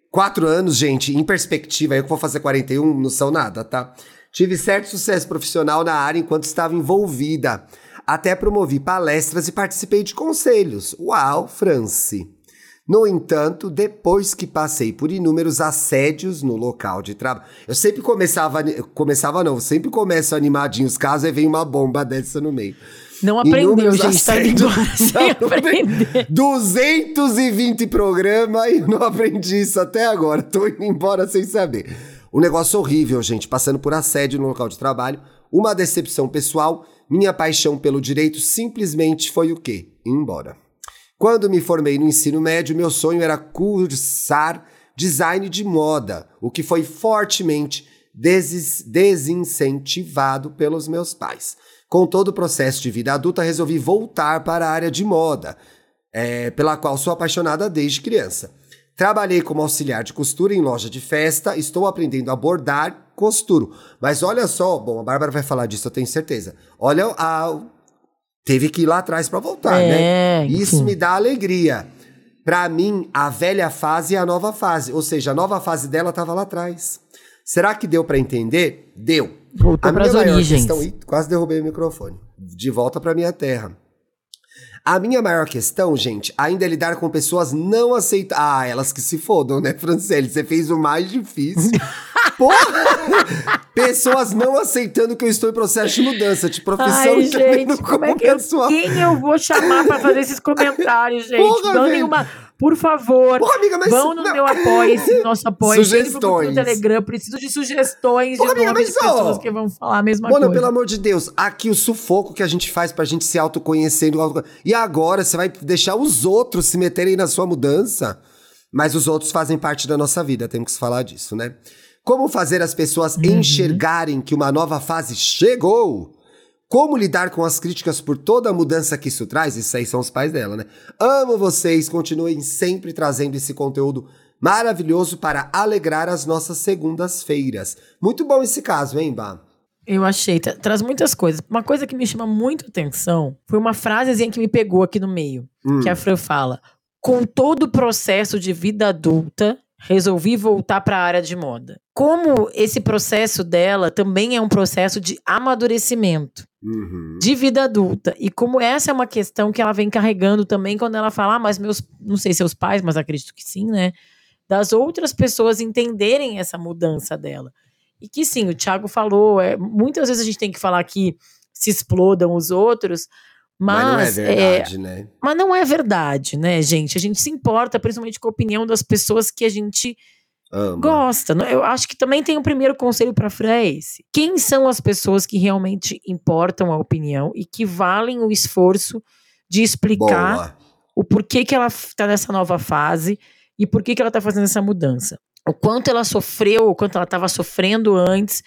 Quatro anos, gente, em perspectiva, eu que vou fazer 41, não são nada, tá? Tive certo sucesso profissional na área enquanto estava envolvida. Até promovi palestras e participei de conselhos. Uau, France! No entanto, depois que passei por inúmeros assédios no local de trabalho, eu sempre começava, começava não, sempre começo animadinho os casos e vem uma bomba dessa no meio. Não aprendeu, Inúmeros gente. Tá indo sem aprender. 220 programas e não aprendi isso até agora. Tô indo embora sem saber. Um negócio horrível, gente, passando por assédio no local de trabalho, uma decepção pessoal, minha paixão pelo direito simplesmente foi o quê? Ir embora. Quando me formei no ensino médio, meu sonho era cursar design de moda, o que foi fortemente desincentivado pelos meus pais. Com todo o processo de vida adulta, resolvi voltar para a área de moda, é, pela qual sou apaixonada desde criança. Trabalhei como auxiliar de costura em loja de festa, estou aprendendo a bordar, costuro. Mas olha só, bom, a Bárbara vai falar disso, eu tenho certeza. Olha, a, teve que ir lá atrás para voltar, É, né? Isso enfim. me dá alegria. Pra mim, a velha fase é a nova fase, ou seja, a nova fase dela estava lá atrás. Será que deu para entender? Deu. Voltou a pras minha maior origens. questão, Ih, quase derrubei o microfone. De volta para minha terra. A minha maior questão, gente, ainda é lidar com pessoas não aceitam. Ah, elas que se fodam, né, Franciele? Você fez o mais difícil. *laughs* Porra! Pessoas não aceitando que eu estou em processo de mudança de profissão Ai, gente, no como é que eu, pessoal. quem eu vou chamar pra fazer esses comentários, *laughs* gente? Porra, Não nenhuma. Por favor, Porra, amiga, mas. vão no não. meu apoia-se, no nosso apoia Sugestões. no Telegram. Preciso de sugestões Porra, de amiga, de mas, ó, pessoas que vão falar a mesma Mano, coisa. pelo amor de Deus, aqui o sufoco que a gente faz pra gente se autoconhecer. auto- E agora você vai deixar os outros se meterem na sua mudança? Mas os outros fazem parte da nossa vida, temos que falar disso, né? Como fazer as pessoas Uhum. enxergarem que uma nova fase chegou? Como lidar com as críticas por toda a mudança que isso traz? Isso aí são os pais dela, né? Amo vocês, continuem sempre trazendo esse conteúdo maravilhoso para alegrar as nossas segundas-feiras. Muito bom esse caso, hein, Bá? Eu achei, tra- traz muitas coisas. Uma coisa que me chama muito atenção foi uma frasezinha que me pegou aqui no meio, Hum. que a Fran fala: "Com todo o processo de vida adulta, resolvi voltar para a área de moda". Como esse processo dela também é um processo de amadurecimento, Uhum. de vida adulta, e como essa é uma questão que ela vem carregando também quando ela fala: ah, "mas meus, não sei seus pais, mas acredito que sim, né?" Das outras pessoas entenderem essa mudança dela. E que sim, o Thiago falou, é, muitas vezes a gente tem que falar que se explodam os outros, Mas, mas, não é é, verdade, né? mas não é verdade, né, gente? A gente se importa principalmente com a opinião das pessoas que a gente Amo. gosta. né? Eu acho que também tem um primeiro conselho para Fran é esse. Quem são as pessoas que realmente importam a opinião e que valem o esforço de explicar Boa. o porquê que ela está nessa nova fase e por que que ela está fazendo essa mudança. O quanto ela sofreu, o quanto ela estava sofrendo antes.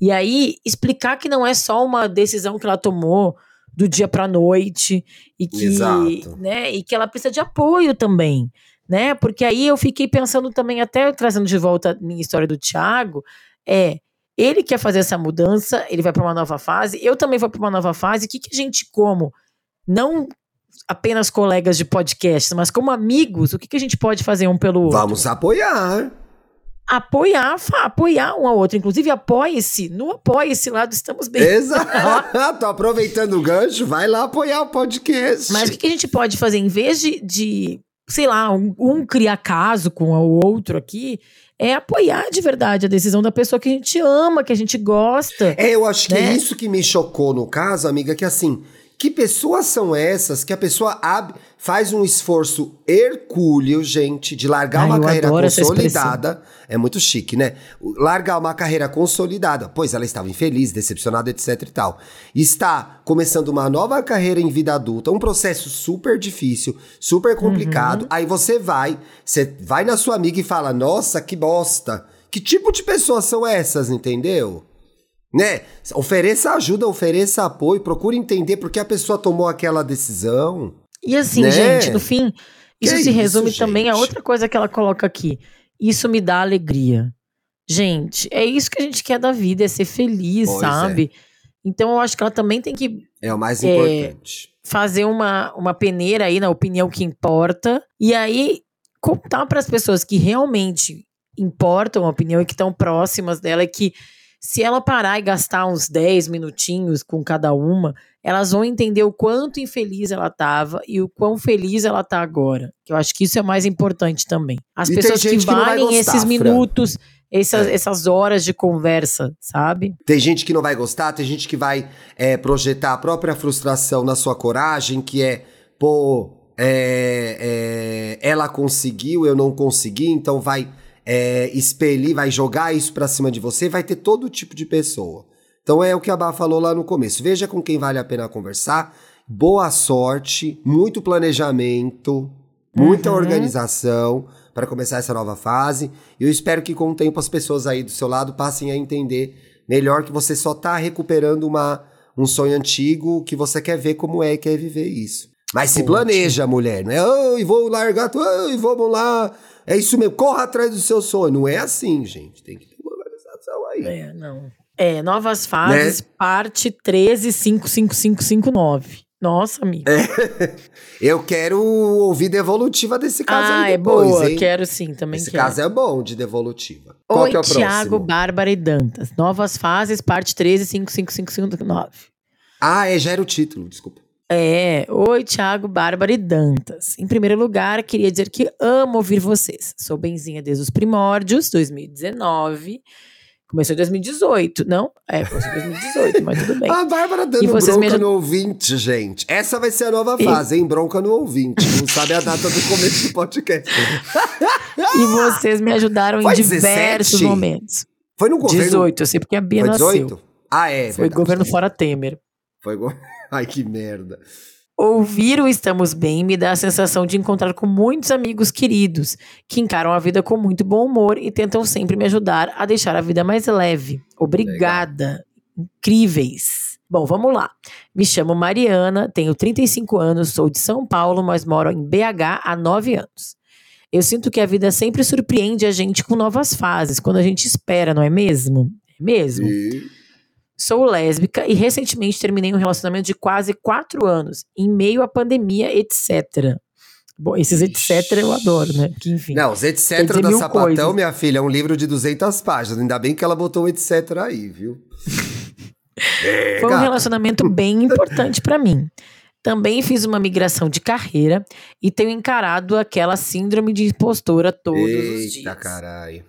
E aí, explicar que não é só uma decisão que ela tomou do dia para noite e que, Exato. né, e que ela precisa de apoio também, né? Porque aí eu fiquei pensando também até trazendo de volta a minha história do Thiago, é ele quer fazer essa mudança, ele vai para uma nova fase, eu também vou para uma nova fase. O que, que a gente como não apenas colegas de podcast, mas como amigos, o que, que a gente pode fazer um pelo outro? Vamos apoiar. Apoiar, apoiar um ao outro. Inclusive, apoie-se no Apoie-se lá do Estamos Bem. Exato. *laughs* *laughs* Tô aproveitando o gancho, vai lá apoiar o podcast. Mas o que, que a gente pode fazer? Em vez de, de sei lá, um, um criar caso com o outro aqui, é apoiar de verdade a decisão da pessoa que a gente ama, que a gente gosta. É, eu acho que né? é isso que me chocou no caso, amiga, que assim, Que pessoas são essas que a pessoa abre, faz um esforço hercúleo, gente, de largar Ai, uma carreira consolidada. É muito chique, né? Largar uma carreira consolidada, pois ela estava infeliz, decepcionada, etc e tal. Está começando uma nova carreira em vida adulta, um processo super difícil, super complicado. Aí você vai, você vai na sua amiga e fala: "Nossa, que bosta". Que tipo de pessoas são essas, entendeu? Né? Ofereça ajuda, ofereça apoio, procure entender por que a pessoa tomou aquela decisão. E assim, Né? gente, no fim, isso Que se resume isso, também a gente? outra coisa que ela coloca aqui. Isso me dá alegria. Gente, é isso que a gente quer da vida, é ser feliz, Pois é. sabe? Então eu acho que ela também tem que É o mais É, importante. fazer uma, uma peneira aí na opinião que importa e aí contar para as pessoas que realmente importam a opinião e que estão próximas dela e que se ela parar e gastar uns 10 minutinhos com cada uma, elas vão entender o quanto infeliz ela estava e o quão feliz ela tá agora. Que eu acho que isso é mais importante também. As E pessoas que valem gostar, esses Fran. minutos, essas, É. essas horas de conversa, sabe? Tem gente que não vai gostar, tem gente que vai é, projetar a própria frustração na sua coragem, que é, pô, é, é, ela conseguiu, eu não consegui, então vai é, expelir, vai jogar isso pra cima de você, vai ter todo tipo de pessoa. Então é o que a Bá falou lá no começo. Veja com quem vale a pena conversar. Boa sorte, muito planejamento, muita Uhum. organização para começar essa nova fase. E eu espero que com o tempo as pessoas aí do seu lado passem a entender melhor que você só tá recuperando uma, um sonho antigo que você quer ver como é e quer viver isso. Mas se planeja, mulher, não é? Ai, vou largar, tu- ai, vamos lá. É isso mesmo, corra atrás do seu sonho. Não é assim, gente. Tem que ter uma organização aí. É, não. É, Novas Fases, parte 135559. Nossa, amiga. *laughs* Eu quero ouvir devolutiva desse caso ah, aí é depois, boa. hein? Quero sim, também Esse quero. caso é bom de devolutiva. Qual Oi, que é o Tiago, próximo? Bárbara e Dantas. Novas Fases, parte 135559. Ah, é, já era o título, desculpa. É, oi, Tiago, Bárbara e Dantas. Em primeiro lugar, queria dizer que amo ouvir vocês. Sou benzinha desde os primórdios, 2019. Começou em 2018, não? É, começou em 2018, mas tudo bem. *laughs* A Bárbara dando E vocês bronca no ouvinte, gente. Essa vai ser a nova E- fase, hein? Bronca no ouvinte. Não sabe a data do começo do podcast. *laughs* E vocês me ajudaram em Foi diversos 17? momentos. Foi no governo... 18, eu sei porque a Bia Foi nasceu. 18? Ah, é, Foi verdade. governo fora Temer. Foi go... Ai, que merda. Ouvir o Estamos Bem me dá a sensação de encontrar com muitos amigos queridos que encaram a vida com muito bom humor e tentam sempre me ajudar a deixar a vida mais leve. Obrigada. Incríveis. Bom, vamos lá. Me chamo Mariana, tenho 35 anos, sou de São Paulo, mas moro em BH há 9 anos. Eu sinto que a vida sempre surpreende a gente com novas fases, quando a gente espera, não é mesmo? É mesmo? E... Sou lésbica e recentemente terminei um relacionamento de quase quatro anos, em meio à pandemia, etc. Bom, esses etc eu adoro, né? Que, enfim. Não, os etc da Sapatão, coisas. minha filha, é um livro de 200 páginas. Ainda bem que ela botou o etc aí, viu? *laughs* É, Foi um gata. relacionamento bem importante pra mim. Também fiz uma migração de carreira e tenho encarado aquela síndrome de impostora todos os Eita, dias. caralho.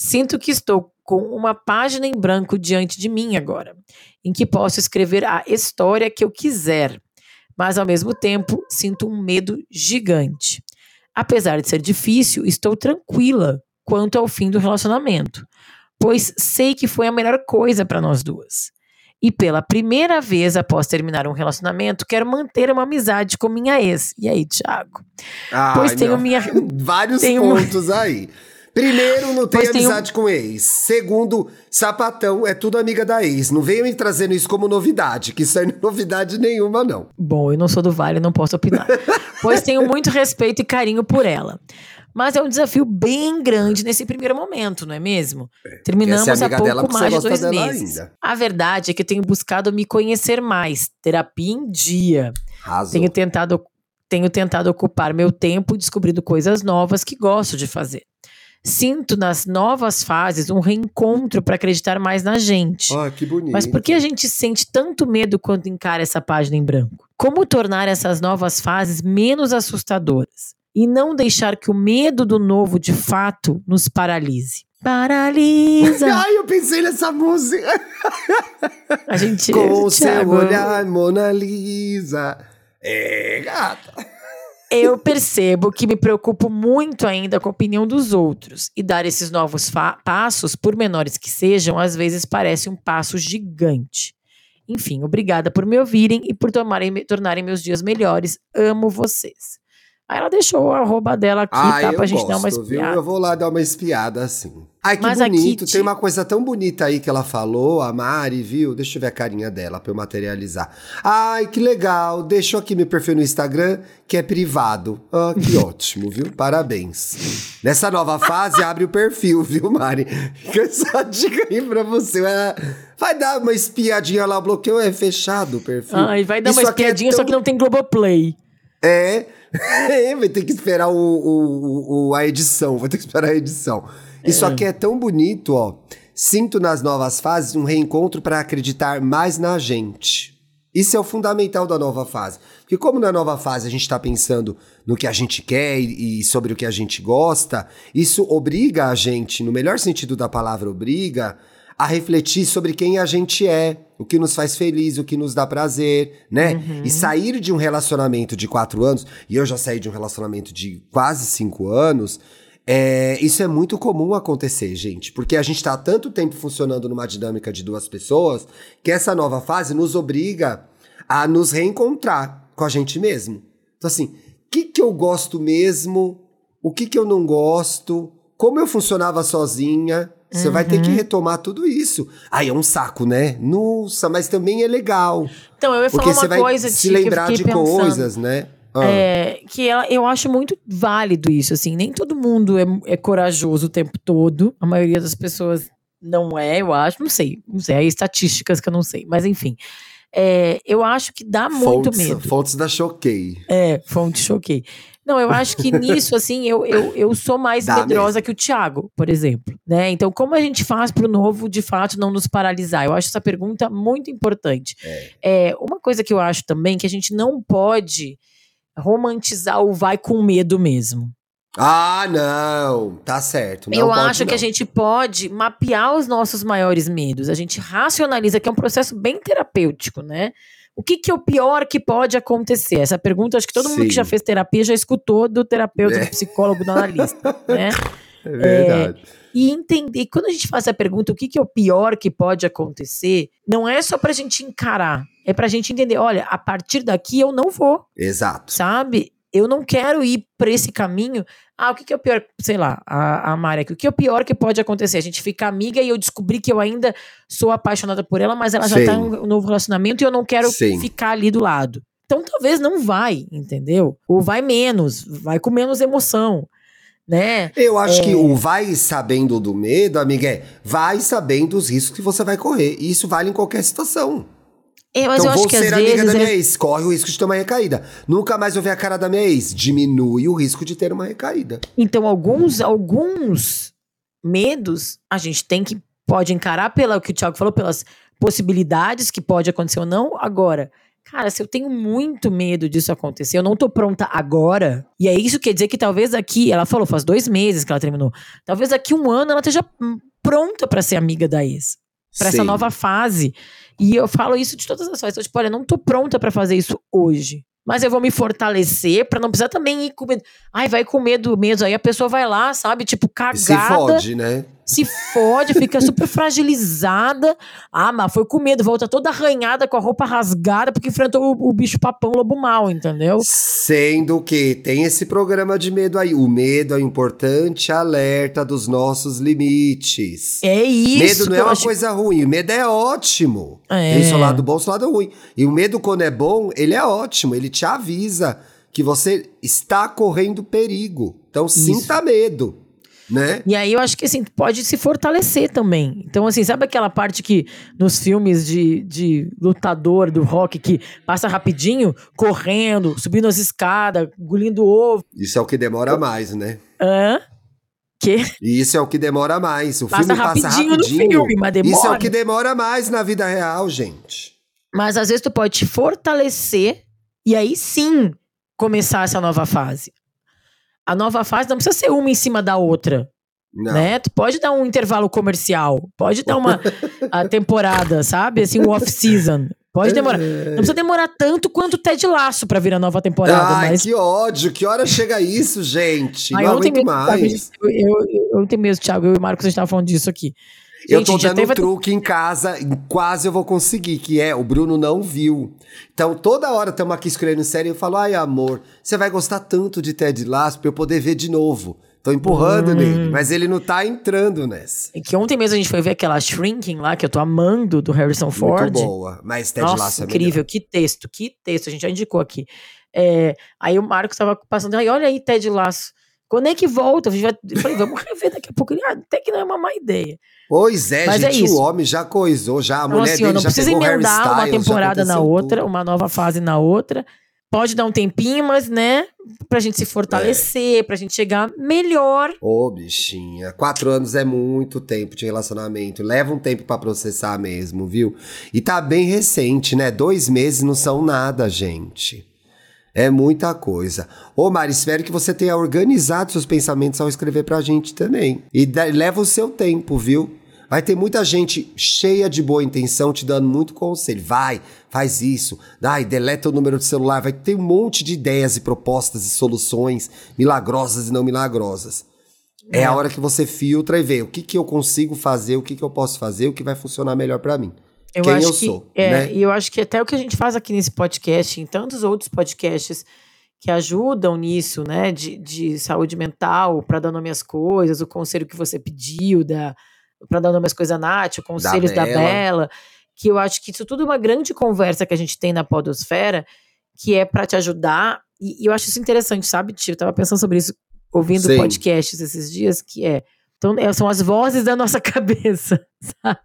Sinto que estou com uma página em branco diante de mim agora, em que posso escrever a história que eu quiser, mas ao mesmo tempo sinto um medo gigante. Apesar de ser difícil, estou tranquila quanto ao fim do relacionamento, pois sei que foi a melhor coisa para nós duas. E pela primeira vez após terminar um relacionamento, quero manter uma amizade com minha ex. E aí, Thiago? Pois Ai, tenho não. minha. *laughs* Vários Tenho pontos aí. Primeiro, não tem Pois tem um- amizade com ex. Segundo, sapatão é tudo amiga da ex. Não venham me trazendo isso como novidade, que isso aí não é novidade nenhuma, não. Bom, eu não sou do Vale, não posso opinar. *laughs* pois tenho muito respeito e carinho por ela. Mas é um desafio bem grande nesse primeiro momento, não é mesmo? Terminamos Quer ser há pouco mais de dois meses. ainda. A verdade é que eu tenho buscado me conhecer mais, terapia em dia. Arrasou. Tenho tentado, tenho tentado ocupar meu tempo descobrindo coisas novas que gosto de fazer. Sinto nas novas fases um reencontro para acreditar mais na gente. Ah, que bonito. Mas por que a gente sente tanto medo quando encara essa página em branco? Como tornar essas novas fases menos assustadoras? E não deixar que o medo do novo de fato nos paralise? paralisa. *laughs* Ai, eu pensei nessa música. A gente. Com seu Thiago, olhar, Mona Lisa. É, gata. Eu percebo que me preocupo muito ainda com a opinião dos outros. E dar esses novos passos, por menores que sejam, às vezes parece um passo gigante. Enfim, obrigada por me ouvirem e por tomarem, tornarem meus dias melhores. Amo vocês. Aí ela deixou a arroba dela aqui, Ah, tá? Pra gente gosto, dar uma viu? espiada. Eu vou lá dar uma espiada assim. Ai, que Mas bonito. Kitty- Tem uma coisa tão bonita aí que ela falou, a Mari, viu? Deixa eu ver a carinha dela pra eu materializar. Ai, que legal. Deixa aqui meu perfil no Instagram, que é privado. Ah, que *laughs* ótimo, viu? Parabéns. Nessa nova fase, abre o perfil, viu, Mari? Fica essa dica aí pra você. Vai- dar uma espiadinha lá, o bloqueio é fechado o perfil. Ai, vai dar Isso uma é espiadinha, só tão- que não tem Globoplay. é, é, *laughs* vai ter que esperar o, o- o- a edição, vai ter que esperar a edição. Isso aqui é tão bonito, ó. Sinto nas novas fases um reencontro para acreditar mais na gente. Isso é o fundamental da nova fase. Porque como na nova fase a gente está pensando no que a gente quer e, e sobre o que a gente gosta, isso obriga a gente, no melhor sentido da palavra obriga, a refletir sobre quem a gente é, o que nos faz feliz, o que nos dá prazer, né? E sair de um relacionamento de quatro anos, e eu já saí de um relacionamento de quase cinco anos, é, isso é muito comum acontecer, gente, porque a gente tá há tanto tempo funcionando numa dinâmica de duas pessoas que essa nova fase nos obriga a nos reencontrar com a gente mesmo. Então, assim, o que, que eu gosto mesmo? O que, que eu não gosto? Como eu funcionava sozinha? Você vai ter que retomar tudo isso. Aí é um saco, né? Nossa, mas também é legal. Então, eu ia falar uma vai coisa, se lembrar de pensando. coisas, né? Ah. É, que ela, eu acho muito válido isso, assim. Nem todo mundo é, é corajoso o tempo todo. A maioria das pessoas não é, eu acho. Não sei, não sei. Aí estatísticas que eu não sei. Mas enfim. É, eu acho que dá muito fontes, medo. Fontes da Choquei. É, fonte choquei. Não, eu acho que nisso, assim, eu, eu, eu sou mais Dá medrosa que o Thiago, por exemplo. Né? Então, como a gente faz pro novo, de fato, não nos paralisar? Eu acho essa pergunta muito importante. É, uma coisa que eu acho também que a gente não pode romantizar o vai com medo mesmo. Ah, não. Tá certo. Não eu pode, acho que não. a gente pode mapear os nossos maiores medos. A gente racionaliza, que é um processo bem terapêutico, né? O que, que é o pior que pode acontecer? Essa pergunta, acho que todo mundo Sim. que já fez terapia já escutou do terapeuta, É. do psicólogo, do analista, né? *laughs* É verdade. E entender, quando a gente faz a pergunta, o que, que é o pior que pode acontecer, não é só pra gente encarar, é pra gente entender, olha, a partir daqui eu não vou, Exato. sabe? Eu não quero ir por esse caminho. Ah, o que, que é o pior? Sei lá, a, a Mari aqui. O que é o pior que pode acontecer? A gente ficar amiga e eu descobri que eu ainda sou apaixonada por ela, mas ela já Sim. tá em um novo relacionamento e eu não quero Sim. ficar ali do lado. Então talvez não vai, entendeu? Ou vai menos, vai com menos emoção, né? Eu acho É. que o vai sabendo do medo, amiga, é vai sabendo os riscos que você vai correr. E isso vale em qualquer situação. É, mas então, eu acho vou que às ser amiga vezes da minha é- ex, corre o risco de ter uma recaída. Nunca mais vou ver a cara da minha ex, diminui o risco de ter uma recaída. Então, alguns, alguns medos a gente tem que pode encarar pelo que o Thiago falou, pelas possibilidades que pode acontecer ou não. Agora, cara, se eu tenho muito medo disso acontecer, eu não tô pronta agora. E aí isso quer dizer que talvez aqui, ela falou, faz dois meses que ela terminou. Talvez daqui um ano ela esteja pronta pra ser amiga da ex. Pra essa nova fase. E eu falo isso de todas as fases. Então, tipo, olha, não tô pronta pra fazer isso hoje. Mas eu vou me fortalecer pra não precisar também ir com medo. Ai, vai com medo mesmo. Aí a pessoa vai lá, sabe? Tipo, cagada. Se fode, né? Se fode, fica super fragilizada. Ah, mas foi com medo, volta toda arranhada, com a roupa rasgada, porque enfrentou o, o bicho papão lobo mal, entendeu? Sendo que tem esse programa de medo aí. O medo é um importante alerta dos nossos limites. É isso. Medo não é uma acho- coisa ruim, o medo é ótimo. É. Tem seu lado bom, seu lado ruim. E o medo, quando é bom, ele é ótimo, ele te avisa que você está correndo perigo. Então sinta medo, né? E aí eu acho que assim, pode se fortalecer também. Então, assim, sabe aquela parte que nos filmes de, de lutador do rock que passa rapidinho, correndo, subindo as escadas, engolindo ovo. Isso é o que demora mais, né? Hã? Que? Isso é o que demora mais. O Passa filme passa rapidinho no rapidinho. filme, mas Isso é demora. o que demora mais na vida real, gente. Mas às vezes tu pode te fortalecer e aí sim começar essa nova fase. A nova fase não precisa ser uma em cima da outra. Não. Né? Tu pode dar um intervalo comercial, pode dar uma *laughs* temporada, sabe? Assim, um off-season. Pode demorar. É. Não precisa demorar tanto quanto o Ted Laço pra vir a nova temporada. Ai, mas... que ódio. Que hora chega isso, gente? Ai, não aguento mais. Eu, eu, eu, eu tenho mesmo, Thiago. Eu e o Marcos, a gente tava falando disso aqui. Eu tô dando teve... um truque em casa, quase eu vou conseguir, que é, o Bruno não viu. Então, toda hora estamos aqui escolhendo série e eu falo, ai amor, você vai gostar tanto de Ted Lasso pra eu poder ver de novo. Tô empurrando hum. nele, mas ele não tá entrando nessa. É que ontem mesmo a gente foi ver aquela Shrinking lá, que eu tô amando, do Harrison Ford. Muito boa, mas Ted Nossa, Lasso é incrível, melhor. que texto, que texto, a gente já indicou aqui. É, aí o Marcos tava passando, ai, olha aí Ted Lasso. Quando é que volta? Vai, eu falei, vamos rever daqui a pouco. Ah, até que não é uma má ideia. Pois é, Mas é gente, é o homem já coisou, já a então, mulher assim, dele não já precisa emendar uma temporada na outra, tudo. uma nova fase na outra. Pode dar um tempinho, mas, né, pra gente se fortalecer, é. pra gente chegar melhor. Ô, bichinha, quatro anos é muito tempo de relacionamento. Leva um tempo para processar mesmo, viu? E tá bem recente, né? Dois meses não são nada, gente. É muita coisa. Ô, Mari, espero que você tenha organizado seus pensamentos ao escrever pra gente também. E leva o seu tempo, viu? Vai ter muita gente cheia de boa intenção te dando muito conselho. Vai, faz isso. Ai, deleta o número de celular. Vai ter um monte de ideias e propostas e soluções milagrosas e não milagrosas. É, é a hora que você filtra e vê o que, que eu consigo fazer, o que, que eu posso fazer, o que vai funcionar melhor para mim. Eu Quem eu que, sou. É, né? E eu acho que até o que a gente faz aqui nesse podcast, em tantos outros podcasts que ajudam nisso, né, de, de saúde mental, para dar nome às coisas, o conselho que você pediu da para dar nome às coisas Nath, conselhos da Bela. da Bela, que eu acho que isso tudo é uma grande conversa que a gente tem na podosfera, que é para te ajudar, e, e, eu acho isso interessante, sabe, tio? Eu tava pensando sobre isso, ouvindo Sim. podcasts esses dias, que é, então, são as vozes da nossa *laughs* cabeça, sabe?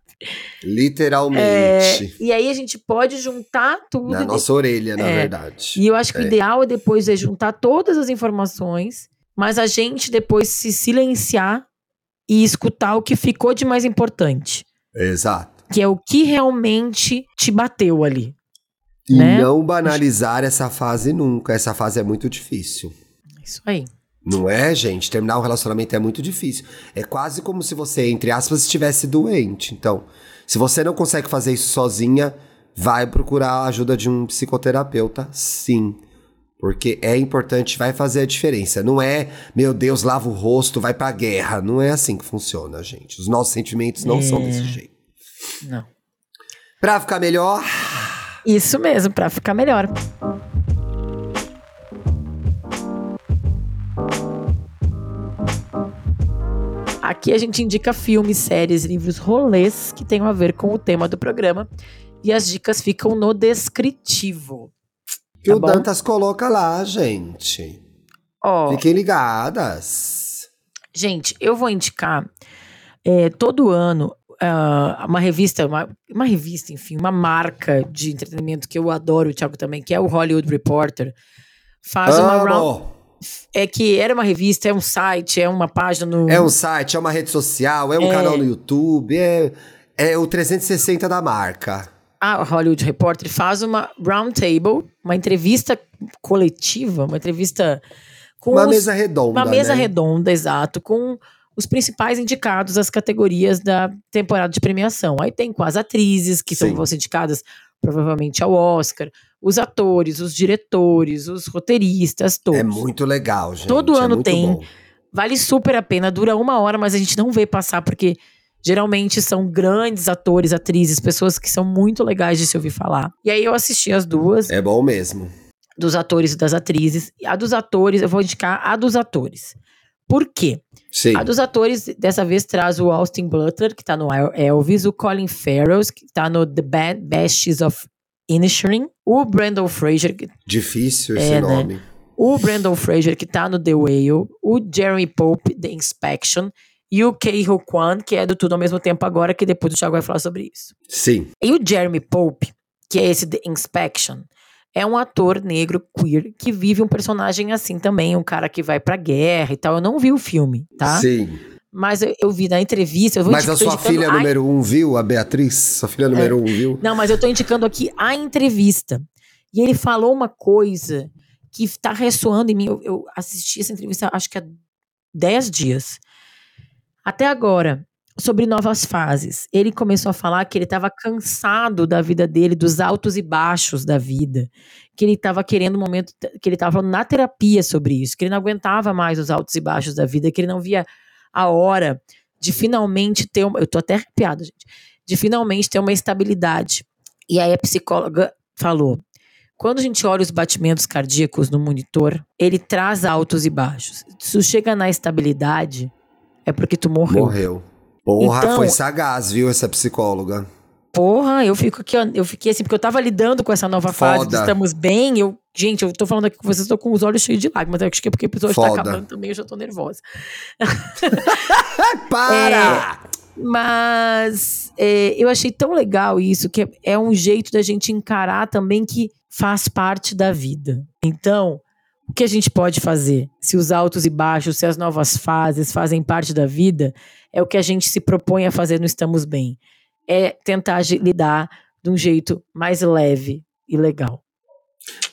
Literalmente. É, e aí a gente pode juntar tudo. Na nossa orelha, na é, verdade. E eu acho que é. o ideal é depois é juntar todas as informações, mas a gente depois se silenciar e escutar o que ficou de mais importante. Exato. Que é o que realmente te bateu ali. E né? não banalizar essa fase nunca. Essa fase é muito difícil. Isso aí. Não é, gente? Terminar um relacionamento é muito difícil. É quase como se você, entre aspas, estivesse doente. Então, se você não consegue fazer isso sozinha, vai procurar a ajuda de um psicoterapeuta, sim. Porque é importante, vai fazer a diferença. Não é, meu Deus, lava o rosto, vai pra guerra. Não é assim que funciona, gente. Os nossos sentimentos não é. são desse jeito. Não. Pra ficar melhor. Isso mesmo, pra ficar melhor. Aqui a gente indica filmes, séries, livros, rolês que tenham a ver com o tema do programa. E as dicas ficam no descritivo. Que tá o bom? Dantas coloca lá, gente. Ó, Fiquem ligadas. Gente, eu vou indicar é, todo ano uh, uma revista, uma, uma revista, enfim, uma marca de entretenimento que eu adoro, o Thiago também, que é o Hollywood Reporter. Faz Amo. uma round. É que era uma revista, é um site, é uma página no. É um site, é uma rede social, é um é... canal no YouTube, é, é o 360 da marca a Hollywood Reporter faz uma roundtable, uma entrevista coletiva, uma entrevista com uma os, mesa redonda, uma mesa né? redonda, exato, com os principais indicados às categorias da temporada de premiação. Aí tem com as atrizes que Sim. são, vão ser indicadas provavelmente ao Oscar, os atores, os diretores, os roteiristas, todos. É muito legal, gente. Todo é ano tem. Bom. Vale super a pena, dura uma hora, mas a gente não vê passar porque Geralmente são grandes atores, atrizes, pessoas que são muito legais de se ouvir falar. E aí eu assisti as duas. É bom mesmo. Dos atores e das atrizes. A dos atores, eu vou indicar a dos atores. Por quê? Sim. A dos atores, dessa vez, traz o Austin Butler, que tá no Elvis, o Colin Farrell, que tá no The Bad Bashes of Inisherin, o Brandon Fraser. Difícil esse é, né? nome. Né? O Brandon Fraser, que tá no The Whale, o Jeremy Pope, The Inspection, e o Kei Ho Kwan, que é do Tudo ao Mesmo Tempo Agora, que depois o Thiago vai falar sobre isso. Sim. E o Jeremy Pope, que é esse The Inspection, é um ator negro queer que vive um personagem assim também, um cara que vai pra guerra e tal. Eu não vi o filme, tá? Sim. Mas eu, eu vi na entrevista. mas a sua filha a... número um viu? A Beatriz? Sua filha número é. um viu? Não, mas eu tô indicando aqui a entrevista. E ele falou uma coisa que tá ressoando em mim. Eu, eu assisti essa entrevista acho que há 10 dias. Até agora, sobre novas fases. Ele começou a falar que ele estava cansado da vida dele, dos altos e baixos da vida, que ele estava querendo um momento, que ele estava falando na terapia sobre isso, que ele não aguentava mais os altos e baixos da vida, que ele não via a hora de finalmente ter uma, eu tô até arrepiada, gente, de finalmente ter uma estabilidade. E aí a psicóloga falou: quando a gente olha os batimentos cardíacos no monitor, ele traz altos e baixos. Se tu chega na estabilidade, é porque tu morreu. Morreu. Porra, então, foi sagaz, viu, essa psicóloga. Porra, eu fico aqui, eu fiquei assim, porque eu tava lidando com essa nova Foda. fase, estamos bem, eu, gente, eu tô falando aqui com vocês, tô com os olhos cheios de lágrimas, acho que é porque o episódio tá acabando também, eu já tô nervosa. *laughs* Para! É, mas é, eu achei tão legal isso, que é, é um jeito da gente encarar também que faz parte da vida. Então, o que a gente pode fazer? Se os altos e baixos, se as novas fases fazem parte da vida, é o que a gente se propõe a fazer no Estamos Bem. É tentar lidar de um jeito mais leve e legal.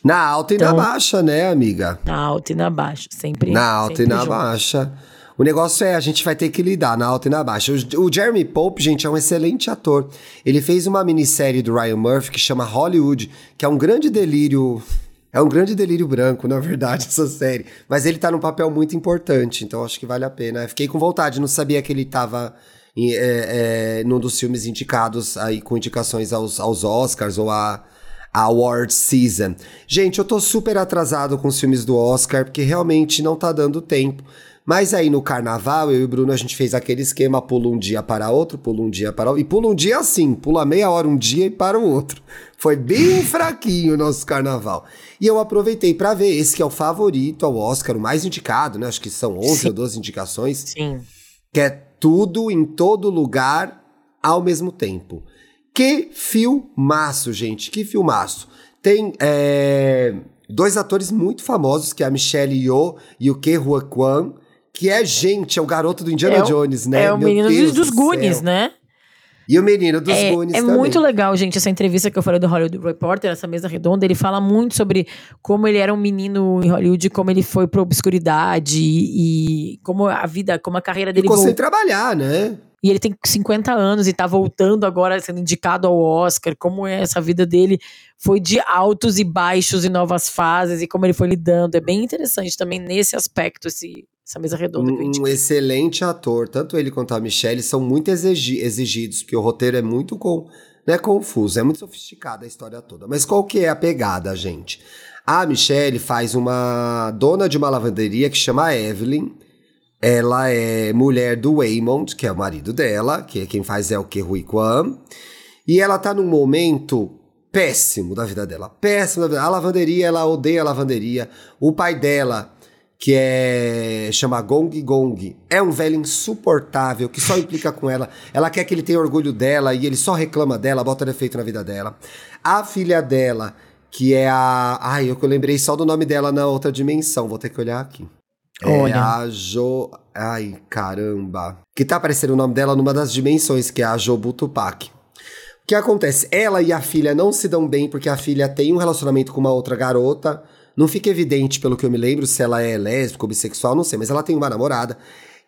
Na alta e então, na baixa, né, amiga? Na alta e na baixa, sempre. Na alta sempre e na junto. baixa. O negócio é, a gente vai ter que lidar na alta e na baixa. O, o, Jeremy Pope, gente, é um excelente ator. Ele fez uma minissérie do Ryan Murphy que chama Hollywood, que é um grande delírio é um grande delírio branco, na verdade, *laughs* essa série. Mas ele tá num papel muito importante, então acho que vale a pena. Fiquei com vontade, não sabia que ele tava em, é, é, num dos filmes indicados aí com indicações aos, aos Oscars ou a Award Season. Gente, eu tô super atrasado com os filmes do Oscar, porque realmente não tá dando tempo. Mas aí no carnaval, eu e o Bruno, a gente fez aquele esquema: pula um dia para outro, pula um dia para outro. E pula um dia assim, pula meia hora um dia e para o outro. Foi bem *laughs* fraquinho o nosso carnaval. E eu aproveitei para ver esse que é o favorito ao Oscar, o mais indicado, né? Acho que são 11 Sim. ou 12 indicações. Sim. Que é tudo em todo lugar ao mesmo tempo. Que filmaço, gente, que filmaço. Tem é, dois atores muito famosos, que é a Michelle Yeoh e o Ke Huy Quan, que é gente, é o garoto do Indiana é o, Jones, né? É o Meu menino Deus dos, dos Goonies, né? E o menino dos é, Goonies É também. muito legal, gente, essa entrevista que eu falei do Hollywood Reporter, essa mesa redonda, ele fala muito sobre como ele era um menino em Hollywood, como ele foi pra obscuridade e, e como a vida, como a carreira dele... Ficou sem trabalhar, né? E ele tem 50 anos e tá voltando agora, sendo indicado ao Oscar. Como é essa vida dele foi de altos e baixos e novas fases e como ele foi lidando. É bem interessante também nesse aspecto esse, essa mesa redonda um, Um excelente ator. Tanto ele quanto a Michelle são muito exigi exigidos, porque o roteiro é muito com, né, confuso, é muito sofisticado a história toda. Mas qual que é a pegada, gente? A Michelle faz uma dona de uma lavanderia que chama Evelyn ela é mulher do Waymond, que é o marido dela, que é quem faz é o que Rui Kwan. E ela tá num momento péssimo da vida dela. Péssimo da vida. A lavanderia, ela odeia a lavanderia. O pai dela, que é chama Gong Gong, é um velho insuportável que só implica com ela. Ela quer que ele tenha orgulho dela e ele só reclama dela, bota defeito na vida dela. A filha dela, que é a. Ai, eu lembrei só do nome dela na outra dimensão, vou ter que olhar aqui. Olha. É a Jo. Ai, caramba. Que tá aparecendo o nome dela numa das dimensões, que é a Jobu Tupac. O que acontece? Ela e a filha não se dão bem porque a filha tem um relacionamento com uma outra garota. Não fica evidente, pelo que eu me lembro, se ela é lésbica ou bissexual, não sei, mas ela tem uma namorada.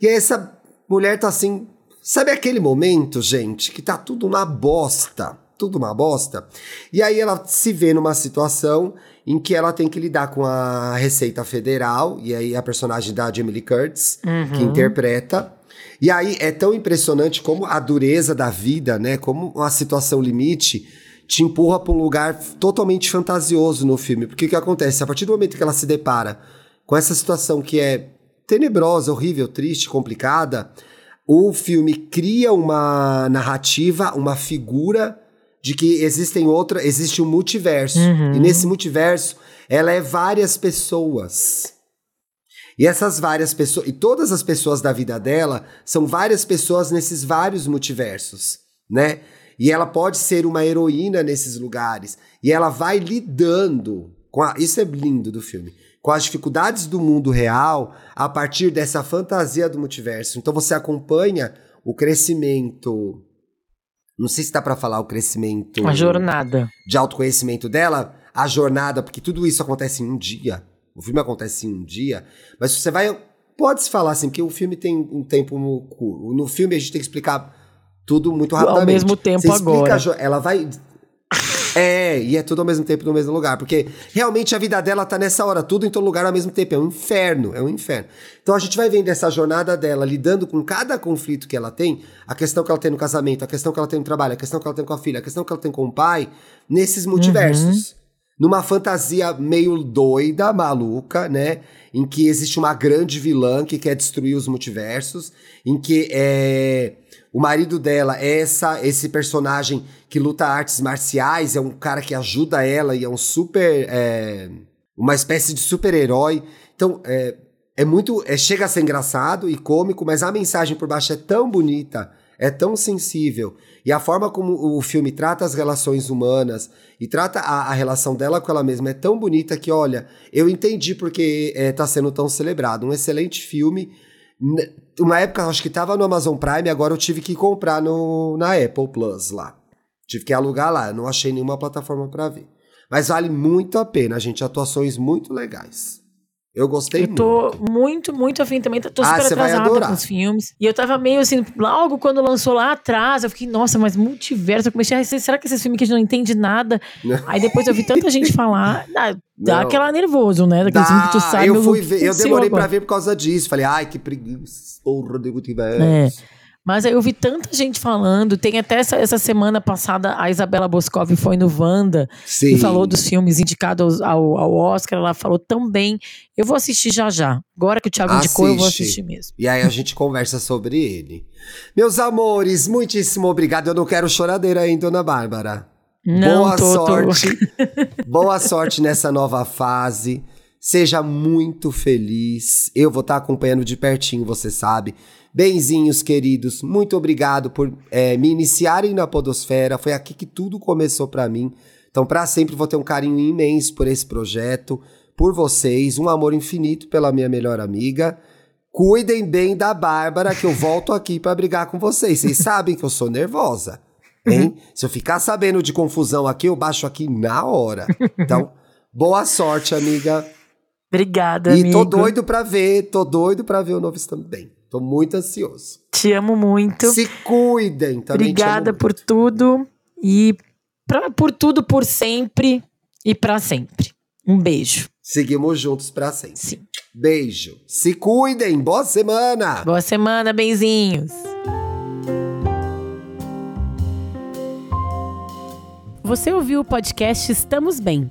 E essa mulher tá assim. Sabe aquele momento, gente, que tá tudo uma bosta? Tudo uma bosta. E aí ela se vê numa situação em que ela tem que lidar com a Receita Federal, e aí a personagem da Jamie Lee Curtis, uhum. que interpreta. E aí é tão impressionante como a dureza da vida, né? Como uma situação limite te empurra para um lugar totalmente fantasioso no filme. Porque o que acontece? A partir do momento que ela se depara com essa situação que é tenebrosa, horrível, triste, complicada, o filme cria uma narrativa, uma figura de que existem outra, existe um multiverso. Uhum. E nesse multiverso, ela é várias pessoas. E essas várias pessoas, e todas as pessoas da vida dela são várias pessoas nesses vários multiversos, né? E ela pode ser uma heroína nesses lugares. E ela vai lidando com a, isso é lindo do filme, com as dificuldades do mundo real a partir dessa fantasia do multiverso. Então você acompanha o crescimento não sei se dá para falar o crescimento. A jornada. De autoconhecimento dela, a jornada, porque tudo isso acontece em um dia. O filme acontece em um dia, mas você vai pode se falar assim, porque o filme tem um tempo no curto. No filme a gente tem que explicar tudo muito rapidamente. Ao mesmo tempo agora. jo- ela vai. É, e é tudo ao mesmo tempo no mesmo lugar. Porque realmente a vida dela tá nessa hora, tudo em todo lugar ao mesmo tempo. É um inferno, é um inferno. Então a gente vai vendo essa jornada dela, lidando com cada conflito que ela tem, a questão que ela tem no casamento, a questão que ela tem no trabalho, a questão que ela tem com a filha, a questão que ela tem com o pai, nesses multiversos. Numa fantasia meio doida, maluca, né? Em que existe uma grande vilã que quer destruir os multiversos, em que é, o marido dela é essa, esse personagem que luta artes marciais, é um cara que ajuda ela e é um super. é, uma espécie de super-herói. Então, é, é muito. É, chega a ser engraçado e cômico, mas a mensagem por baixo é tão bonita, é tão sensível. E a forma como o filme trata as relações humanas e trata a, a relação dela com ela mesma é tão bonita que, olha, eu entendi porque é, tá sendo tão celebrado. Um excelente filme. Uma época, acho que tava no Amazon Prime, agora eu tive que comprar no, na Apple Plus lá. Tive que alugar lá, não achei nenhuma plataforma pra ver. Mas vale muito a pena, gente. Atuações muito legais. Eu gostei Eu tô muito. muito, muito afim também. Tô Ah, super vai atrasada com os filmes. E eu tava meio assim, logo quando lançou lá atrás, eu fiquei, nossa, mas multiverso. Eu comecei a será que esses filmes que a gente não entende nada? *laughs* Aí depois eu vi tanta gente falar, dá, dá Não. aquela nervoso, né? Daquele filme que tu sabe. eu fui ver, eu demorei pra agora. ver por causa disso. Falei, ai, que preguiça, porra de multiverso. É. Mas aí eu vi tanta gente falando. Tem até essa, essa semana passada, a Isabela Boscov foi no Wanda Sim. e falou dos filmes indicados ao, ao Oscar. Ela falou tão bem. Eu vou assistir já já. Agora que o Thiago indicou, eu vou Assiste. assistir mesmo. E aí a gente conversa sobre ele. Meus amores, muitíssimo obrigado. Eu não quero choradeira ainda, Dona Bárbara. Não, Boa tô- tô- sorte. *laughs* Boa sorte nessa nova fase. Seja muito feliz. Eu vou estar acompanhando de pertinho, você sabe. Benzinhos, queridos, muito obrigado por eh, me iniciarem na Podosfera. Foi aqui que tudo começou pra mim. Então, pra sempre vou ter um carinho imenso por esse projeto, por vocês, um amor infinito pela minha melhor amiga. Cuidem bem da Bárbara, que eu volto aqui pra brigar com vocês. Vocês sabem que eu sou nervosa. Hein? *laughs* Se eu ficar sabendo de confusão aqui, eu baixo aqui na hora. Então, boa sorte, amiga. Obrigada, e amigo. tô doido pra ver, tô doido pra ver o novo Estamos Bem. Tô muito ansioso. Te amo muito. Se cuidem também. te Obrigada por tudo e pra, por tudo por sempre e pra sempre. Um beijo. Seguimos juntos pra sempre. Sim. Beijo. Se cuidem. Boa semana. Boa semana, benzinhos. Você ouviu o podcast Estamos Bem?